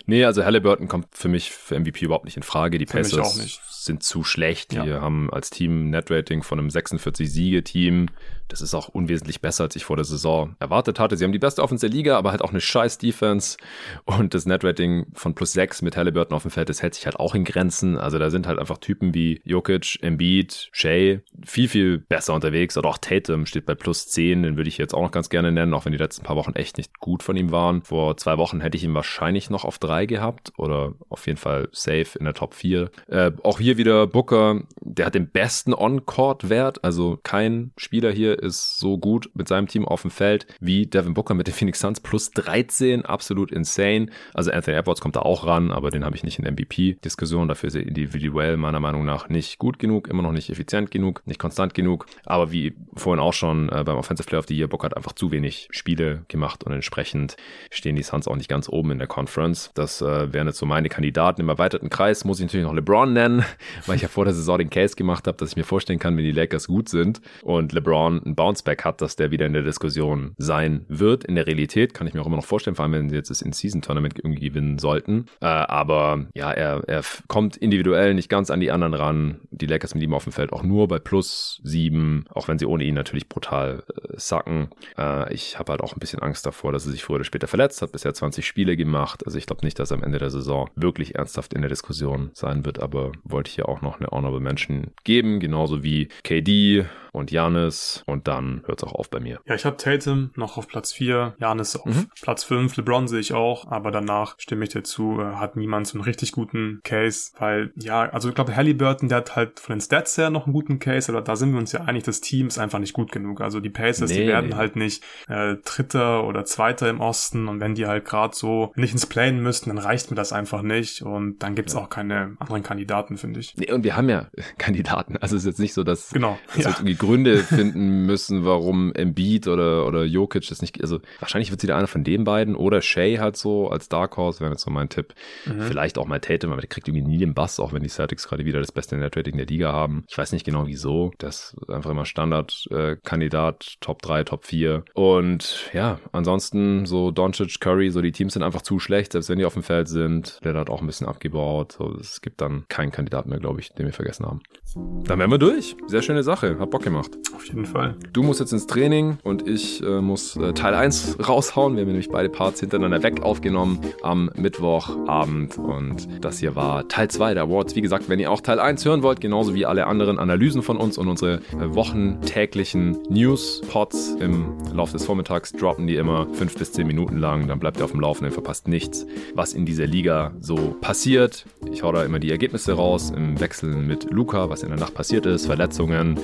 Nee, also Halliburton kommt für mich für MVP überhaupt nicht in Frage. Die Pacers sind zu schlecht. Ja. Wir haben als Team Net-Rating von einem 46-Siege-Team. Das ist auch unwesentlich besser, als ich vor der Saison erwartet hatte. Sie haben die beste Offense der Liga, aber halt auch eine scheiß Defense. Und das Net-Rating von plus 6 mit Halliburton auf dem Feld, das hält sich halt auch in Grenzen. Also da sind halt einfach Typen wie Jokic, Embiid, Shea viel, viel besser unterwegs. Oder auch Tatum steht bei plus 10. Den würde ich jetzt auch noch ganz gerne nennen, auch wenn die letzten paar Wochen echt nicht gut von ihm waren. Vor zwei Wochen hätte ich ihn wahrscheinlich noch auf 3 gehabt oder auf jeden Fall safe in der Top 4. Äh, auch hier wieder Booker, der hat den besten On-Court-Wert. Also kein Spieler hier ist so gut mit seinem Team auf dem Feld wie Devin Booker mit den Phoenix Suns plus 13, absolut insane. Also Anthony Edwards kommt da auch ran, aber den habe ich nicht in MVP-Diskussion. Dafür ist er individuell meiner Meinung nach nicht gut genug, immer noch nicht effizient genug, nicht konstant genug. Aber wie vorhin auch schon äh, beim Offensive Player of the Year, Booker hat einfach zu wenig Spiele gemacht und entsprechend stehen die Suns auch nicht ganz oben in der Conference. Das äh, wären jetzt so meine Kandidaten im erweiterten Kreis. Muss ich natürlich noch LeBron nennen, weil ich ja vor der Saison den Case gemacht habe, dass ich mir vorstellen kann, wenn die Lakers gut sind und LeBron ein Bounceback hat, dass der wieder in der Diskussion sein wird. In der Realität kann ich mir auch immer noch vorstellen, vor allem wenn sie jetzt das In-Season-Tournament irgendwie gewinnen sollten. Äh, aber ja, er, er kommt individuell nicht ganz an die anderen ran. Die Lakers mit ihm auf dem Feld auch nur bei plus sieben, auch wenn sie ohne ihn natürlich brutal äh, sacken. Äh, ich habe halt auch ein bisschen Angst davor, dass er sich früher oder später verletzt hat. Bisher 20 Spiele gemacht. Also ich glaube nicht, dass er am Ende der Saison wirklich ernsthaft in der Diskussion sein wird, aber wollte ja auch noch eine Honorable Mention geben, genauso wie KD und Janis und dann hört es auch auf bei mir. Ja, ich habe Tatum noch auf Platz 4, Janis auf mhm. Platz 5, LeBron sehe ich auch, aber danach stimme ich dazu, äh, hat niemand so einen richtig guten Case, weil ja, also ich glaube Halliburton, der hat halt von den Stats her noch einen guten Case, aber da sind wir uns ja einig, das Team ist einfach nicht gut genug. Also die Pacers, nee. die werden halt nicht äh, Dritter oder Zweiter im Osten und wenn die halt gerade so nicht ins Playen müssten, dann reicht mir das einfach nicht und dann gibt's ja. auch keine anderen Kandidaten, finde ich. Nee, und wir haben ja Kandidaten, also es ist jetzt nicht so, dass genau. es ja. irgendwie Gründe finden müssen, warum Embiid oder, oder Jokic das nicht, also wahrscheinlich wird sie da einer von den beiden oder Shay halt so als Dark Horse, wäre jetzt so mein Tipp. Mhm. Vielleicht auch mal Tatum, aber der kriegt irgendwie nie den Bass, auch wenn die Celtics gerade wieder das beste Net-Rating der Liga haben. Ich weiß nicht genau wieso. Das ist einfach immer Standard-Kandidat, äh, Top 3, Top 4. Und ja, ansonsten so Doncic, Curry, so die Teams sind einfach zu schlecht, selbst wenn die auf dem Feld sind. Der hat auch ein bisschen abgebaut. So, es gibt dann keinen Kandidaten mehr, glaube ich, den wir vergessen haben. Dann wären wir durch. Sehr schöne Sache. Hat Bock gemacht. Auf jeden Fall. Du musst jetzt ins Training und ich äh, muss äh, Teil 1 raushauen. Wir haben nämlich beide Parts hintereinander weg aufgenommen am Mittwochabend. Und das hier war Teil 2 der Awards. Wie gesagt, wenn ihr auch Teil 1 hören wollt, genauso wie alle anderen Analysen von uns und unsere äh, wochentäglichen News-Pods im Laufe des Vormittags droppen die immer 5 bis 10 Minuten lang. Dann bleibt ihr auf dem Laufenden, verpasst nichts, was in dieser Liga so passiert. Ich hau da immer die Ergebnisse raus im Wechsel mit Luca, was in der Nacht passiert ist, Verletzungen,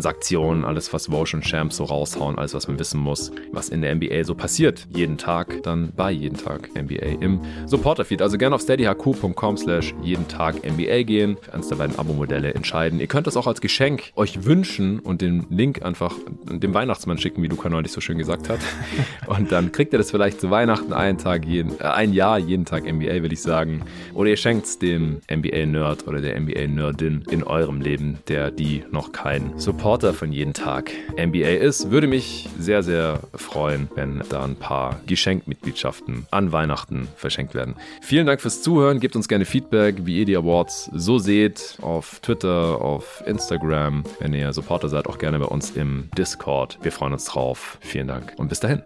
Transaktionen, alles, was Vosch und Champs so raushauen, alles, was man wissen muss, was in der NBA so passiert. Jeden Tag, dann bei jeden Tag NBA im Supporterfeed. Also gerne auf steadyhq.com slash jeden Tag NBA gehen, für eines der beiden Abo-Modelle entscheiden. Ihr könnt das auch als Geschenk euch wünschen und den Link einfach dem Weihnachtsmann schicken, wie Luca neulich so schön gesagt hat. Und dann kriegt ihr das vielleicht zu Weihnachten einen Tag, jeden, äh, ein Jahr, jeden Tag NBA, will ich sagen. Oder ihr schenkt es dem NBA-Nerd oder der NBA-Nerdin in eurem Leben, der die noch kein Supporter von jeden Tag NBA ist. Würde mich sehr, sehr freuen, wenn da ein paar Geschenkmitgliedschaften an Weihnachten verschenkt werden. Vielen Dank fürs Zuhören. Gebt uns gerne Feedback, wie ihr die Awards so seht, auf Twitter, auf Instagram. Wenn ihr Supporter seid, auch gerne bei uns im Discord. Wir freuen uns drauf. Vielen Dank und bis dahin.